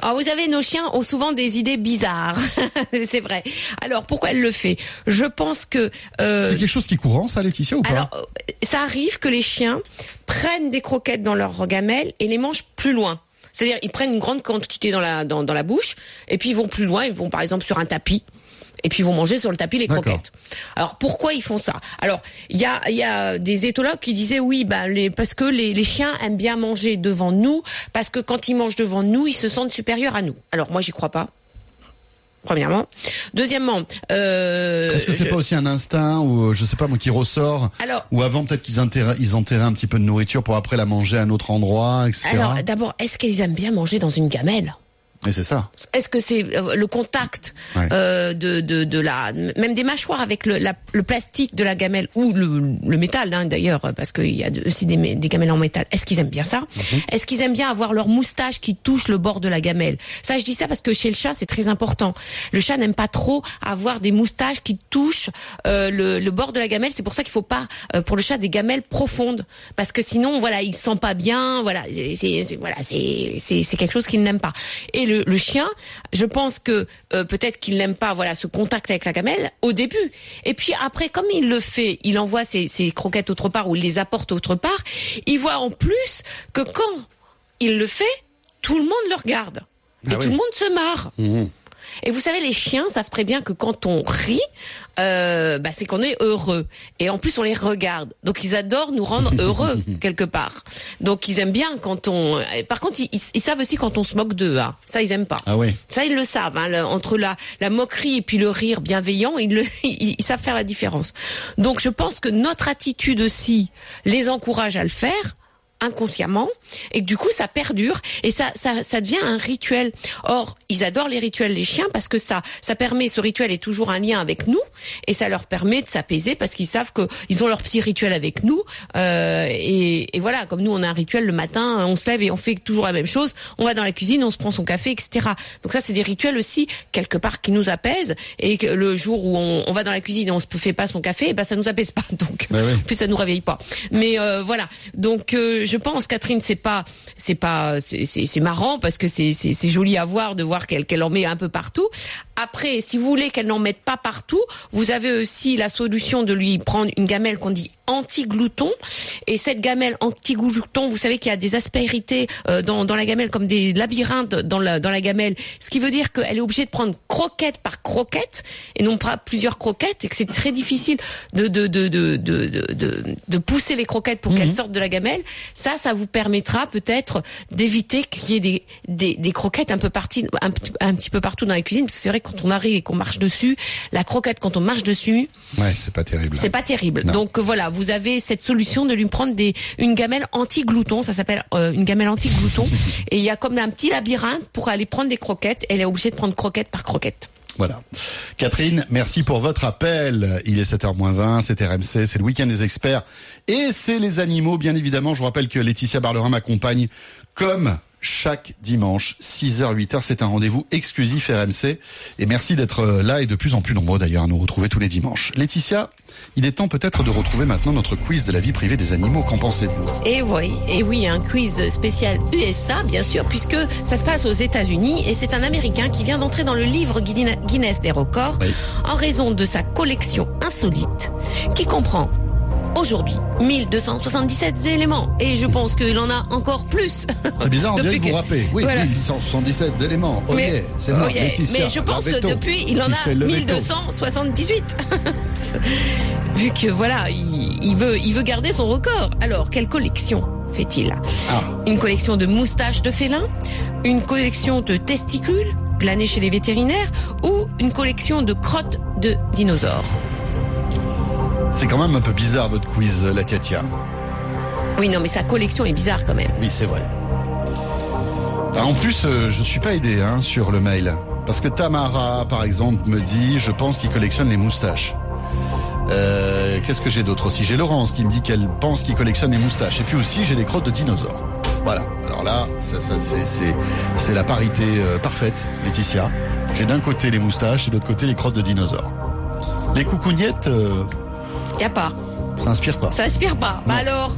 [SPEAKER 3] Alors, <laughs> vous savez, nos chiens ont souvent des idées bizarres, <laughs> c'est vrai. Alors, pourquoi elle le fait Je pense que... euh,
[SPEAKER 2] C'est quelque chose qui est courant, ça, Laetitia, ou pas
[SPEAKER 3] Alors, ça arrive que les chiens prennent des croquettes dans leur gamelle et les mangent plus loin. C'est-à-dire, ils prennent une grande quantité dans la dans, dans la bouche et puis ils vont plus loin. Ils vont par exemple sur un tapis et puis ils vont manger sur le tapis les croquettes. Alors pourquoi ils font ça? Alors il y a y a des éthologues qui disaient oui bah les parce que les, les chiens aiment bien manger devant nous parce que quand ils mangent devant nous ils se sentent supérieurs à nous. Alors moi j'y crois pas. Premièrement. Deuxièmement, euh,
[SPEAKER 2] Est-ce que c'est
[SPEAKER 3] je-
[SPEAKER 2] pas aussi un instinct ou euh, je sais pas moi qui ressort
[SPEAKER 3] alors
[SPEAKER 2] ou avant peut-être qu'ils enterraient, ils enterraient un petit peu de nourriture pour après la manger à un autre endroit, etc.
[SPEAKER 3] Alors, d'abord, est-ce qu'ils aiment bien manger dans une gamelle?
[SPEAKER 2] Et c'est ça.
[SPEAKER 3] Est-ce que c'est euh, le contact
[SPEAKER 2] Ouais.
[SPEAKER 3] euh, de, de, de la même des mâchoires avec le, la- le plastique de la gamelle ou le, le métal hein, d'ailleurs parce qu'il y a aussi des, des gamelles en métal. Est-ce qu'ils aiment bien ça?
[SPEAKER 2] Mhm.
[SPEAKER 3] Est-ce qu'ils aiment bien avoir leur moustache qui touche le bord de la gamelle? Ça, je dis ça parce que chez le chat c'est très important. Le chat n'aime pas trop avoir des moustaches qui touchent euh, le, le bord de la gamelle. C'est pour ça qu'il faut pas euh, pour le chat des gamelles profondes parce que sinon voilà il se sent pas bien. Voilà c'est voilà c'est c'est c'est quelque chose qu'il n'aime pas. Et le, le chien, je pense que euh, peut-être qu'il n'aime pas voilà ce contact avec la gamelle au début. Et puis après, comme il le fait, il envoie ses, ses croquettes autre part ou il les apporte autre part. Il voit en plus que quand il le fait, tout le monde le regarde et
[SPEAKER 2] Ah oui.
[SPEAKER 3] tout le monde se marre.
[SPEAKER 2] Mhm.
[SPEAKER 3] Et vous savez, les chiens savent très bien que quand on rit, euh, bah, c'est qu'on est heureux. Et en plus, on les regarde. Donc, ils adorent nous rendre <laughs> heureux quelque part. Donc, ils aiment bien quand on. Par contre, ils, ils- ils savent aussi quand on se moque d'eux. Hein. Ça, ils aiment pas.
[SPEAKER 2] Ah oui.
[SPEAKER 3] Ça, ils le savent. Hein, le- entre la, la moquerie et puis le rire bienveillant, ils, le, <laughs> ils, ils savent faire la différence. Donc, je pense que notre attitude aussi les encourage à le faire inconsciemment et que du coup ça perdure et ça, ça ça devient un rituel. Or, ils adorent les rituels les chiens parce que ça ça permet ce rituel est toujours un lien avec nous et ça leur permet de s'apaiser parce qu'ils savent que ils ont leur petit rituel avec nous euh, et, et voilà comme nous on a un rituel le matin on se lève et on fait toujours la même chose on va dans la cuisine on se prend son café etc donc ça c'est des rituels aussi quelque part qui nous apaisent et que le jour où on, on va dans la cuisine et on se fait pas son café eh ben ça nous apaise pas <laughs> donc
[SPEAKER 2] Bah oui.
[SPEAKER 3] plus ça nous réveille pas mais euh, voilà donc euh, je pense, Catherine, c'est pas, c'est pas, c'est- marrant parce que c'est joli à voir de voir qu'elle qu'elle en met un peu partout. Après, si vous voulez qu'elle n'en mette pas partout, vous avez aussi la solution de lui prendre une gamelle qu'on dit anti-glouton. Et cette gamelle anti-glouton, vous savez qu'il y a des aspérités euh, dans, dans la gamelle comme des labyrinthes dans la, dans la gamelle. Ce qui veut dire qu'elle est obligée de prendre croquette par croquette et non pas plusieurs croquettes et que c'est très difficile de, de, de, de, de, de, pousser les croquettes pour qu'elles sortent de la gamelle. Ça, ça vous permettra peut-être d'éviter qu'il y ait des, des, des croquettes un peu un, petit- un petit peu partout dans la cuisine. Parce que c'est vrai que quand on arrive et qu'on marche dessus, la croquette quand on marche dessus,
[SPEAKER 2] Ouais, c'est pas terrible.
[SPEAKER 3] c'est pas terrible.
[SPEAKER 2] Non.
[SPEAKER 3] Donc euh, voilà, vous avez cette solution de lui prendre des une gamelle anti-glouton, ça s'appelle euh, une gamelle anti-glouton <laughs> et il y a comme un petit labyrinthe pour aller prendre des croquettes, elle est obligée de prendre croquette par croquette.
[SPEAKER 2] Voilà. Catherine, merci pour votre appel. Il est 7h20, c'est RMC, c'est le week-end des experts et c'est les animaux, bien évidemment. Je vous rappelle que Laetitia Barlerin m'accompagne comme chaque dimanche, 6h, 8h. C'est un rendez-vous exclusif RMC. Et merci d'être là et de plus en plus nombreux d'ailleurs à nous retrouver tous les dimanches. Laetitia, il est temps peut-être de retrouver maintenant notre quiz de la vie privée des animaux. Qu'en pensez-vous?
[SPEAKER 3] Et oui, et oui, un quiz spécial USA, bien sûr, puisque ça se passe aux États-Unis et c'est un Américain qui vient d'entrer dans le livre Guinness Guinness des records
[SPEAKER 2] Oui.
[SPEAKER 3] en raison de sa collection insolite qui comprend aujourd'hui 1277 éléments et je pense qu'il en a encore plus.
[SPEAKER 2] C'est bizarre, on <laughs> dirait que vous rappelez. Oui,
[SPEAKER 3] Voilà.
[SPEAKER 2] oui, 177 d'éléments. Oh yeah, c'est moi,
[SPEAKER 3] Oh yeah,
[SPEAKER 2] Laetitia.
[SPEAKER 3] mais je pense que depuis, il en a
[SPEAKER 2] s'est levé tôt.
[SPEAKER 3] 1278. <laughs> Vu que voilà, il, il veut, il veut garder son record. Alors, quelle collection fait-il?
[SPEAKER 2] Ah.
[SPEAKER 3] Une collection de moustaches de félins, une collection de testicules glanés chez les vétérinaires ou une collection de crottes de dinosaures?
[SPEAKER 2] C'est quand même un peu bizarre votre quiz, la Tiatia.
[SPEAKER 3] Oui, non, mais sa collection est bizarre quand même.
[SPEAKER 2] Oui, c'est vrai. Ah, en plus, euh, je suis pas aidé hein, sur le mail. Parce que Tamara, par exemple, me dit, je pense qu'il collectionne les moustaches. Euh, Qu'est-ce que j'ai d'autre aussi? J'ai Laurence qui me dit qu'elle pense qu'il collectionne les moustaches. Et puis aussi, j'ai les crottes de dinosaures. Voilà. Alors là, ça, ça, c'est- la parité euh, parfaite, Laetitia. J'ai d'un côté les moustaches et de l'autre côté les crottes de dinosaures. Les coucougnettes, euh,
[SPEAKER 3] Y a pas.
[SPEAKER 2] ça inspire pas.
[SPEAKER 3] Ça inspire pas. Bah alors,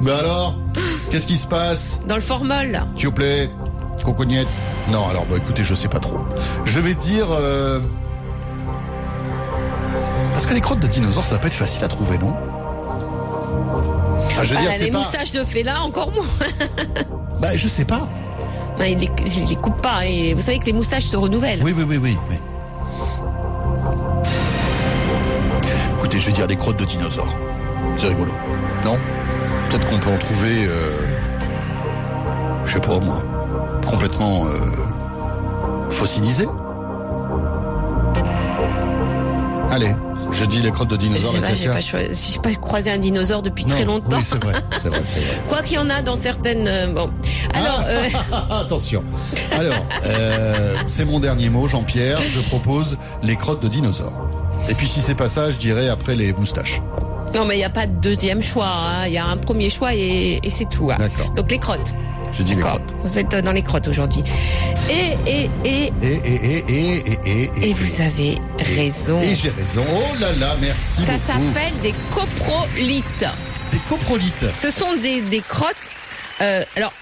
[SPEAKER 2] Mais <laughs> alors, qu'est-ce qui se passe?
[SPEAKER 3] Dans le formol.
[SPEAKER 2] S'il vous plaît, coucougnette. Non, alors bah écoutez, je sais pas trop. Je vais dire euh, parce que les crottes de dinosaures, ça va pas être facile à trouver, non? Ah, je veux dire,
[SPEAKER 3] Ah,
[SPEAKER 2] c'est
[SPEAKER 3] les
[SPEAKER 2] pas.
[SPEAKER 3] moustaches de félin, encore moins. <laughs>
[SPEAKER 2] Bah, je sais pas.
[SPEAKER 3] Non, il les, il les coupe pas. Et vous savez que les moustaches se renouvellent.
[SPEAKER 2] Oui, oui, oui, oui. oui. Écoutez, je vais dire les crottes de dinosaures. C'est rigolo. Non? Peut-être qu'on peut en trouver, euh, je sais pas moi, complètement euh, fossilisées. Allez, je dis les crottes de dinosaures.
[SPEAKER 3] pas, j'ai pas, j'ai pas croisé un dinosaure depuis
[SPEAKER 2] Non,
[SPEAKER 3] très longtemps.
[SPEAKER 2] Oui, c'est vrai. <laughs>
[SPEAKER 3] Quoi qu'il y en a dans certaines. euh, bon. Alors, euh, <laughs>
[SPEAKER 2] Attention. Alors, euh, c'est mon dernier mot, Jean-Pierre. Je propose les crottes de dinosaures. Et puis si c'est pas ça, je dirais après les moustaches.
[SPEAKER 3] non, mais il n'y a pas de deuxième choix. hein. Il y a un premier choix et, et c'est tout. hein.
[SPEAKER 2] D'accord.
[SPEAKER 3] Donc les crottes.
[SPEAKER 2] Je dis les crottes.
[SPEAKER 3] Vous êtes dans les crottes aujourd'hui. Et, et, et,
[SPEAKER 2] Et, et, et, et, et, et,
[SPEAKER 3] vous avez raison.
[SPEAKER 2] Et j'ai raison. Oh là là, merci
[SPEAKER 3] Ça s'appelle des coprolites.
[SPEAKER 2] Des coprolites.
[SPEAKER 3] Ce sont des, des crottes. Euh, alors,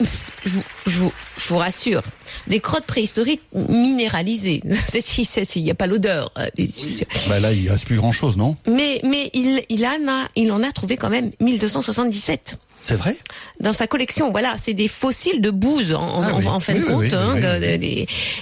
[SPEAKER 3] je vous, je, vous, je vous rassure, des crottes préhistoriques minéralisées. <laughs> C'est si, c'est si, il n'y a pas l'odeur. euh,
[SPEAKER 2] Bah là, il reste plus grand chose, non?
[SPEAKER 3] Mais, mais il, il, en a, il en a trouvé quand même 1277
[SPEAKER 2] C'est vrai?
[SPEAKER 3] Dans sa collection. Voilà, c'est des fossiles de bouse en,
[SPEAKER 2] Ah
[SPEAKER 3] en,
[SPEAKER 2] oui.
[SPEAKER 3] en fin de
[SPEAKER 2] Oui,
[SPEAKER 3] compte.
[SPEAKER 2] oui,
[SPEAKER 3] hein,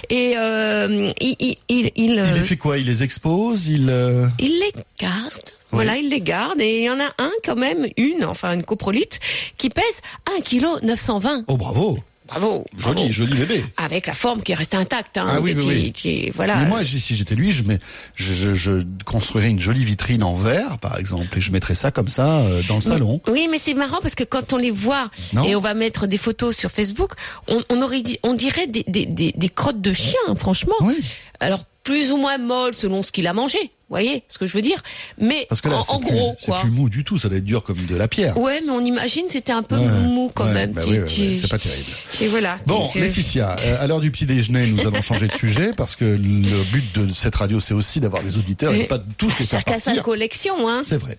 [SPEAKER 3] et euh, il, il, il, euh,
[SPEAKER 2] les fait quoi? Il les expose? Il euh,
[SPEAKER 3] il les garde. Voilà, il les garde et il y en a un quand même, une, enfin une coprolite, qui pèse 1 kg 920.
[SPEAKER 2] Oh bravo.
[SPEAKER 3] Bravo.
[SPEAKER 2] Joli,
[SPEAKER 3] bravo.
[SPEAKER 2] joli bébé.
[SPEAKER 3] Avec la forme qui est restée intacte. Hein,
[SPEAKER 2] Ah oui,
[SPEAKER 3] qui,
[SPEAKER 2] oui,
[SPEAKER 3] qui voilà.
[SPEAKER 2] Mais moi, si j'étais lui, je, mets, je, je, je construirais une jolie vitrine en verre, par exemple, et je mettrais ça comme ça euh, dans le salon.
[SPEAKER 3] Oui, mais c'est marrant parce que quand on les voit
[SPEAKER 2] Non.
[SPEAKER 3] et on va mettre des photos sur Facebook, on, on aurait on dirait des, des, des, des crottes de chiens, franchement.
[SPEAKER 2] Oui.
[SPEAKER 3] Alors plus ou moins molle selon ce qu'il a mangé. Vous voyez ce que je veux dire Mais
[SPEAKER 2] Parce que là,
[SPEAKER 3] en,
[SPEAKER 2] c'est
[SPEAKER 3] en
[SPEAKER 2] plus-
[SPEAKER 3] gros,
[SPEAKER 2] c'est plus mou du tout, ça doit être dur comme de la pierre.
[SPEAKER 3] Ouais, mais on imagine c'était un peu
[SPEAKER 2] Ouais,
[SPEAKER 3] mou quand
[SPEAKER 2] ouais,
[SPEAKER 3] même.
[SPEAKER 2] bah oui, ouais, c'est pas terrible.
[SPEAKER 3] Et voilà.
[SPEAKER 2] Bon, Laetitia, euh, à l'heure du petit déjeuner, nous allons changer de sujet parce que le but de cette radio, c'est aussi d'avoir des auditeurs et pas tous les faire
[SPEAKER 3] Chacun sa
[SPEAKER 2] partir.
[SPEAKER 3] collection, hein.
[SPEAKER 2] C'est vrai.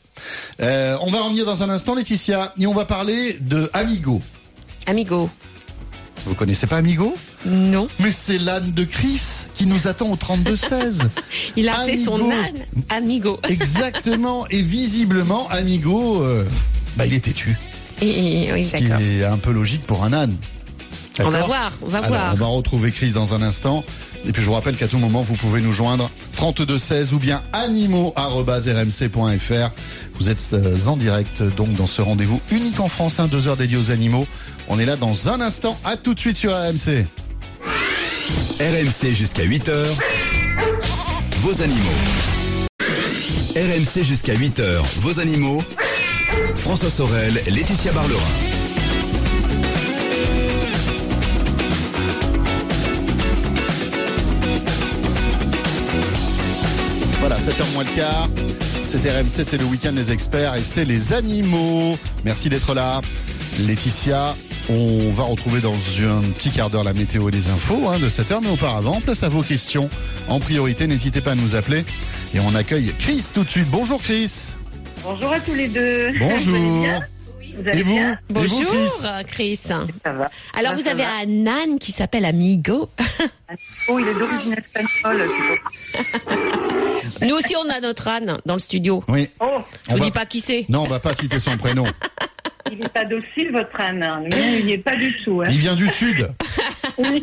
[SPEAKER 2] Euh, on va revenir dans un instant, Laetitia, et on va parler de Amigo.
[SPEAKER 3] Amigo.
[SPEAKER 2] Vous connaissez pas Amigo?
[SPEAKER 3] Non.
[SPEAKER 2] Mais c'est l'âne de Chris qui nous attend au 32-16. <laughs>
[SPEAKER 3] Il a appelé son âne Amigo. <laughs>
[SPEAKER 2] Exactement. Et visiblement, Amigo, euh, bah, il est têtu.
[SPEAKER 3] Et- oui,
[SPEAKER 2] Ce qui est un peu logique pour un âne.
[SPEAKER 3] On va voir, on va
[SPEAKER 2] Alors,
[SPEAKER 3] voir.
[SPEAKER 2] on va retrouver Chris dans un instant. Et puis je vous rappelle qu'à tout moment, vous pouvez nous joindre 3216 ou bien animaux.rmc.fr. Vous êtes euh, en direct donc dans ce rendez-vous unique en France, hein, deux heures dédiées aux animaux. On est là dans un instant. À tout de suite sur RMC.
[SPEAKER 1] RMC jusqu'à 8h. Vos animaux. RMC jusqu'à 8h. Vos animaux. François Sorel, Laetitia Barlerin.
[SPEAKER 2] 7h moins le quart. C'est RMC, c'est le week-end des experts et c'est les animaux. Merci d'être là. Laetitia, on va retrouver dans un petit quart d'heure la météo et les infos hein, de 7h, mais auparavant, place à vos questions. En priorité, n'hésitez pas à nous appeler. Et on accueille Chris tout de suite. Bonjour Chris.
[SPEAKER 8] Bonjour à tous les deux.
[SPEAKER 2] Bonjour.
[SPEAKER 8] Vous allez bien Vous allez
[SPEAKER 2] Et vous
[SPEAKER 8] bien
[SPEAKER 2] Et vous,
[SPEAKER 3] Bonjour,
[SPEAKER 2] Chris
[SPEAKER 3] Chris.
[SPEAKER 8] Ça va.
[SPEAKER 3] Alors,
[SPEAKER 8] Ça,
[SPEAKER 3] vous
[SPEAKER 8] ça
[SPEAKER 3] avez
[SPEAKER 8] va.
[SPEAKER 3] un âne qui s'appelle Amigo.
[SPEAKER 8] Oh, il est d'origine espagnole.
[SPEAKER 3] Nous aussi, on a notre âne dans le studio.
[SPEAKER 2] Oui.
[SPEAKER 8] Oh,
[SPEAKER 3] Je
[SPEAKER 2] On
[SPEAKER 3] vous
[SPEAKER 2] va-
[SPEAKER 3] dis pas qui c'est.
[SPEAKER 2] Non, on va pas citer son prénom.
[SPEAKER 8] il est pas docile, votre âne. hein. Il n'y est pas du tout. hein.
[SPEAKER 2] Il vient du sud.
[SPEAKER 8] Oui.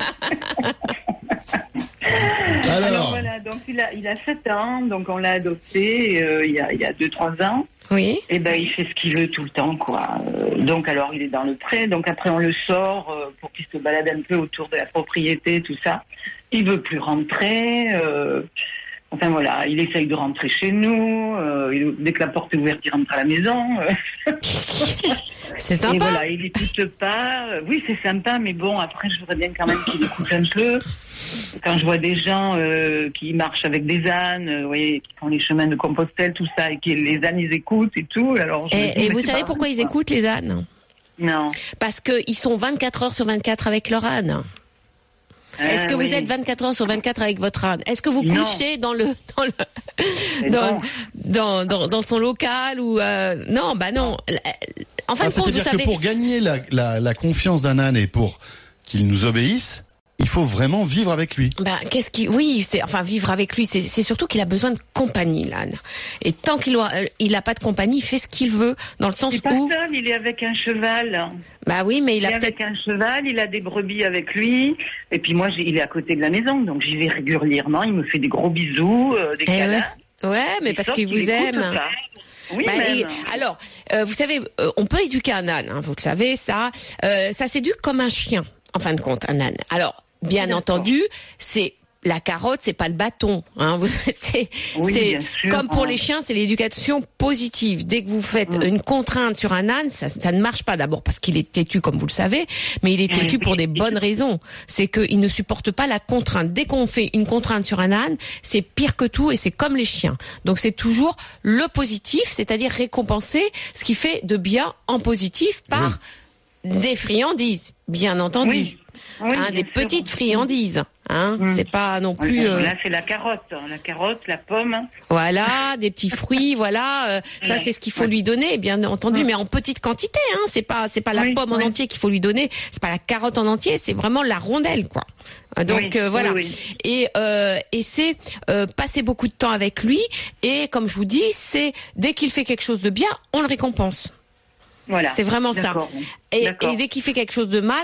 [SPEAKER 8] Alors <laughs>
[SPEAKER 2] Alors,
[SPEAKER 8] voilà, donc il a, il a 7 ans, donc on l'a adopté euh, il y a, il y a 2-3 ans.
[SPEAKER 3] Oui.
[SPEAKER 8] Et ben il fait ce qu'il veut tout le temps, quoi. Euh, donc alors il est dans le pré, donc après on le sort euh, pour qu'il se balade un peu autour de la propriété, tout ça. Il veut plus rentrer. euh, enfin voilà, il essaye de rentrer chez nous. euh, il- dès que la porte est ouverte, il rentre à la maison. <laughs>
[SPEAKER 3] C'est
[SPEAKER 8] Et
[SPEAKER 3] sympa.
[SPEAKER 8] voilà, il écoute pas. Oui, c'est sympa, mais bon, après, je voudrais bien quand même qu'il écoute un peu. Quand je vois des gens euh, qui marchent avec des ânes, euh, vous voyez, qui font les chemins de Compostelle, tout ça, et que les ânes, ils écoutent et tout, alors... je dis,
[SPEAKER 3] Et, et vous savez pourquoi ils écoutent les ânes?
[SPEAKER 8] Non.
[SPEAKER 3] Parce qu'ils sont 24 heures sur 24 avec leur âne. Est-ce
[SPEAKER 8] Ah,
[SPEAKER 3] que vous êtes 24 heures sur 24 avec votre âne? Est-ce que vous
[SPEAKER 8] Non.
[SPEAKER 3] couchez dans le <laughs> dans le dans, dans, dans, dans son local ou euh, non bah non. En fin
[SPEAKER 2] ah,
[SPEAKER 3] de compte, vous
[SPEAKER 2] c'est-à-dire que
[SPEAKER 3] savez.
[SPEAKER 2] pour gagner la, la, la confiance d'un âne et pour qu'il nous obéisse, il faut vraiment vivre avec lui.
[SPEAKER 3] Bah, qu'est-ce qui, oui, c'est, enfin, vivre avec lui, c'est, c'est surtout qu'il a besoin de compagnie, l'âne. Et tant qu'il a, il a pas de compagnie, il fait ce qu'il veut, dans le sens
[SPEAKER 8] Il est pas
[SPEAKER 3] où,
[SPEAKER 8] seul, il est avec un cheval.
[SPEAKER 3] bah oui, mais il
[SPEAKER 8] Il est
[SPEAKER 3] a peut-être,
[SPEAKER 8] avec un cheval, il a des brebis avec lui. Et puis moi, j'ai- il est à côté de la maison, donc j'y vais régulièrement. Il me fait des gros bisous, euh, des
[SPEAKER 3] Eh
[SPEAKER 8] câlins.
[SPEAKER 3] ouais, mais parce qu'il vous aime.
[SPEAKER 8] pas. Oui,
[SPEAKER 3] Bah, et- alors, euh, vous savez, euh, on peut éduquer un âne, hein, vous le savez, ça. Euh, ça s'éduque comme un chien, en fin de compte, un âne. Alors, bien entendu, c'est la carotte, c'est pas le bâton. Hein, <laughs> c'est,
[SPEAKER 8] Oui,
[SPEAKER 3] comme pour
[SPEAKER 8] hein.
[SPEAKER 3] les chiens, c'est l'éducation positive. Dès que vous faites
[SPEAKER 8] Mm.
[SPEAKER 3] une contrainte sur un âne, ça, ça ne marche pas. D'abord parce qu'il est têtu, comme vous le savez, mais il est têtu pour des <laughs> bonnes raisons. C'est qu'il ne supporte pas la contrainte. Dès qu'on fait une contrainte sur un âne, c'est pire que tout et c'est comme les chiens. Donc c'est toujours le positif, c'est-à-dire récompenser ce qui fait de bien en positif par des friandises, bien entendu.
[SPEAKER 8] Oui.
[SPEAKER 3] Hein, des
[SPEAKER 8] sûr.
[SPEAKER 3] petites friandises. Hein,
[SPEAKER 8] Mm.
[SPEAKER 3] c'est pas non plus.
[SPEAKER 8] Voilà,
[SPEAKER 3] euh,
[SPEAKER 8] Là, c'est la carotte. hein, La carotte, la pomme.
[SPEAKER 3] voilà, des petits fruits, <laughs> voilà. euh, ça, c'est ce qu'il faut lui donner, bien entendu, mais en petite quantité. Hein. C'est pas, c'est pas la pomme en entier qu'il faut lui donner. C'est pas la carotte en entier. C'est vraiment la rondelle, quoi. Donc euh, voilà. Et et c'est passer beaucoup de temps avec lui. Et comme je vous dis, c'est dès qu'il fait quelque chose de bien, on le récompense.
[SPEAKER 8] Voilà.
[SPEAKER 3] C'est vraiment ça. Et, et dès qu'il fait quelque chose de mal,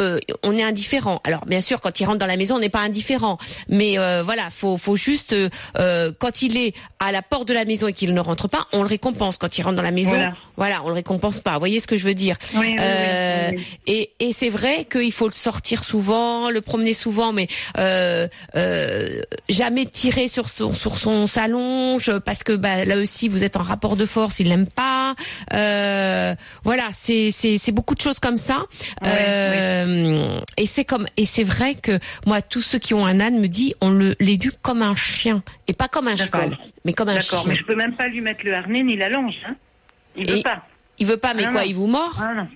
[SPEAKER 3] euh, on est indifférent. Alors bien sûr, quand il rentre dans la maison, on n'est pas indifférent. Mais euh, voilà, faut, faut juste euh, quand il est à la porte de la maison et qu'il ne rentre pas, on le récompense. Quand il rentre dans la maison, voilà,
[SPEAKER 8] Voilà.
[SPEAKER 3] on le récompense pas. Vous voyez ce que je veux dire
[SPEAKER 8] Oui, oui, oui,
[SPEAKER 3] Euh. Et, et c'est vrai qu'il faut le sortir souvent, le promener souvent, mais euh, euh, jamais tirer sur son sur son salon parce que bah, là aussi vous êtes en rapport de force, il l'aime pas. Euh, voilà, c'est beaucoup de choses comme ça.
[SPEAKER 6] Ouais,
[SPEAKER 3] Euh, Et c'est comme et c'est vrai que moi, tous ceux qui ont un âne me disent on le l'éduque comme un chien et pas comme un cheval, mais comme un
[SPEAKER 6] D'accord,
[SPEAKER 3] chien.
[SPEAKER 6] mais je peux même pas lui mettre le harnais ni la longe. Hein. Il veut
[SPEAKER 3] Et-
[SPEAKER 6] pas.
[SPEAKER 3] Il veut pas, mais
[SPEAKER 6] Ah,
[SPEAKER 3] quoi
[SPEAKER 6] non.
[SPEAKER 3] Il vous mord?
[SPEAKER 6] Ah non.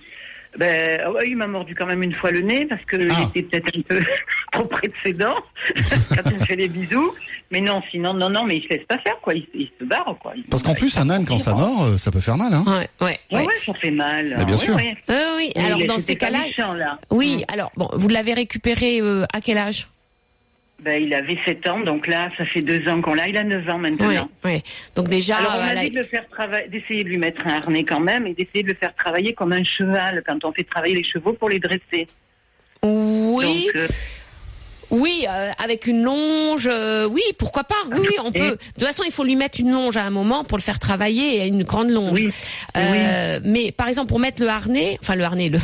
[SPEAKER 6] Ben, ah ouais, il m'a mordu quand même une fois le nez parce que
[SPEAKER 2] Ah.
[SPEAKER 6] il était peut-être un peu <laughs> trop près de ses dents <laughs> quand il me fait les bisous. Mais non, sinon, non, non, mais il se laisse pas faire, quoi. Il, il se barre, quoi. Il-
[SPEAKER 2] Parce qu'en plus, un âne, quand ça mord, euh, ça peut faire mal. Hein.
[SPEAKER 3] Ouais, ouais,
[SPEAKER 6] Ouais, ça fait mal.
[SPEAKER 2] Mais bien
[SPEAKER 6] Ouais,
[SPEAKER 2] sûr.
[SPEAKER 6] ouais.
[SPEAKER 3] Euh, oui. Alors dans ces cas-là, oui. Alors bon, vous l'avez récupéré euh, à quel âge?
[SPEAKER 6] Ben, il avait 7 ans, donc là, ça fait 2 ans qu'on l'a. Il a 9 ans maintenant.
[SPEAKER 3] Ouais, ouais. Donc déjà,
[SPEAKER 6] Alors on
[SPEAKER 3] là-
[SPEAKER 6] dit de le faire travailler, d'essayer de lui mettre un harnais quand même et d'essayer de le faire travailler comme un cheval quand on fait travailler les chevaux pour les dresser.
[SPEAKER 3] oui,
[SPEAKER 6] Donc, euh,
[SPEAKER 3] oui, euh, avec une longe, euh, oui, pourquoi pas. Oui, oui, on peut. De toute façon, il faut lui mettre une longe à un moment pour le faire travailler et une grande longe.
[SPEAKER 6] Oui,
[SPEAKER 3] Euh, Mais par exemple, pour mettre le harnais, enfin le harnais, le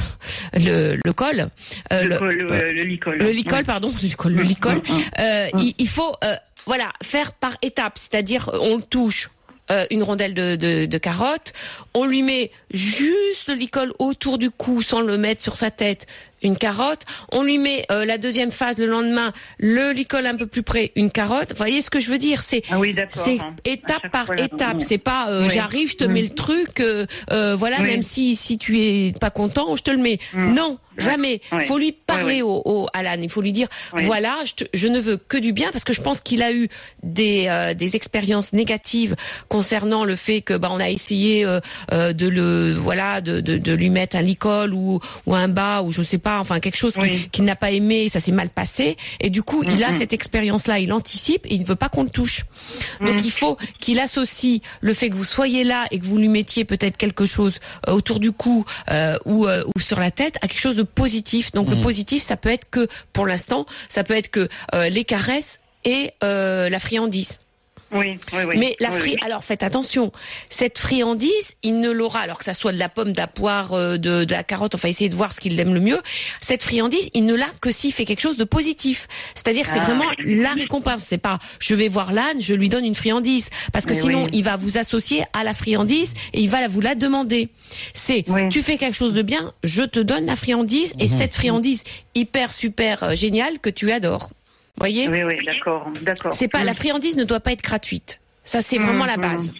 [SPEAKER 3] <laughs> le, le col, euh,
[SPEAKER 6] le,
[SPEAKER 3] le-
[SPEAKER 6] col- le, licol.
[SPEAKER 3] le licol, pardon, <laughs> le licol, le licol, euh, il, il faut, euh, voilà, faire par étapes, c'est-à-dire euh, on le touche. euh, une rondelle de, de, de carotte, on lui met juste le licol autour du cou sans le mettre sur sa tête, une carotte, on lui met euh, la deuxième phase le lendemain, le licol un peu plus près, une carotte. Vous voyez ce que je veux dire? C'est
[SPEAKER 6] Ah oui, d'accord.
[SPEAKER 3] c'est
[SPEAKER 6] hein.
[SPEAKER 3] Étape par
[SPEAKER 6] fois,
[SPEAKER 3] étape.
[SPEAKER 6] oui.
[SPEAKER 3] C'est pas euh,
[SPEAKER 6] Oui.
[SPEAKER 3] j'arrive, je te mets le truc, euh, euh, voilà, même si si tu es pas content, je te le mets.
[SPEAKER 6] Mm.
[SPEAKER 3] Non, Jamais.
[SPEAKER 6] Ouais.
[SPEAKER 3] Faut lui parler au, l'âne. Il faut lui dire voilà, je, te- je ne veux que du bien parce que je pense qu'il a eu des euh, des expériences négatives concernant le fait que bah on a essayé euh, euh, de le voilà de, de de lui mettre un licol ou ou un bas ou je sais pas enfin quelque chose qu'il qu'il n'a pas aimé, ça s'est mal passé et du coup il a cette expérience là, il anticipe et il ne veut pas qu'on le touche. Donc
[SPEAKER 6] Mhm.
[SPEAKER 3] il faut qu'il associe le fait que vous soyez là et que vous lui mettiez peut-être quelque chose autour du cou ou, ou sur la tête à quelque chose de positif. Donc le positif, ça peut être que, pour l'instant, ça peut être que euh, les caresses et euh, la friandise.
[SPEAKER 6] Oui, oui, oui.
[SPEAKER 3] Mais la
[SPEAKER 6] Oui,
[SPEAKER 3] fri...
[SPEAKER 6] oui.
[SPEAKER 3] alors faites attention, cette friandise, il ne l'aura, alors que ça soit de la pomme, de la poire, euh, de, de la carotte, enfin essayer de voir ce qu'il aime le mieux. Cette friandise, il ne l'a que s'il fait quelque chose de positif. C'est-à-dire que c'est
[SPEAKER 6] Ah.
[SPEAKER 3] vraiment la récompense. C'est pas je vais voir l'âne, je lui donne une friandise, parce que
[SPEAKER 6] Mais
[SPEAKER 3] sinon il va vous associer à la friandise et il va vous la demander. C'est tu fais quelque chose de bien, je te donne la friandise et cette friandise hyper super euh, géniale que tu adores. Voyez
[SPEAKER 6] Oui, oui, d'accord, d'accord.
[SPEAKER 3] c'est pas
[SPEAKER 6] Mm.
[SPEAKER 3] la friandise ne doit pas être gratuite. Ça c'est vraiment la
[SPEAKER 6] Mm,
[SPEAKER 3] base.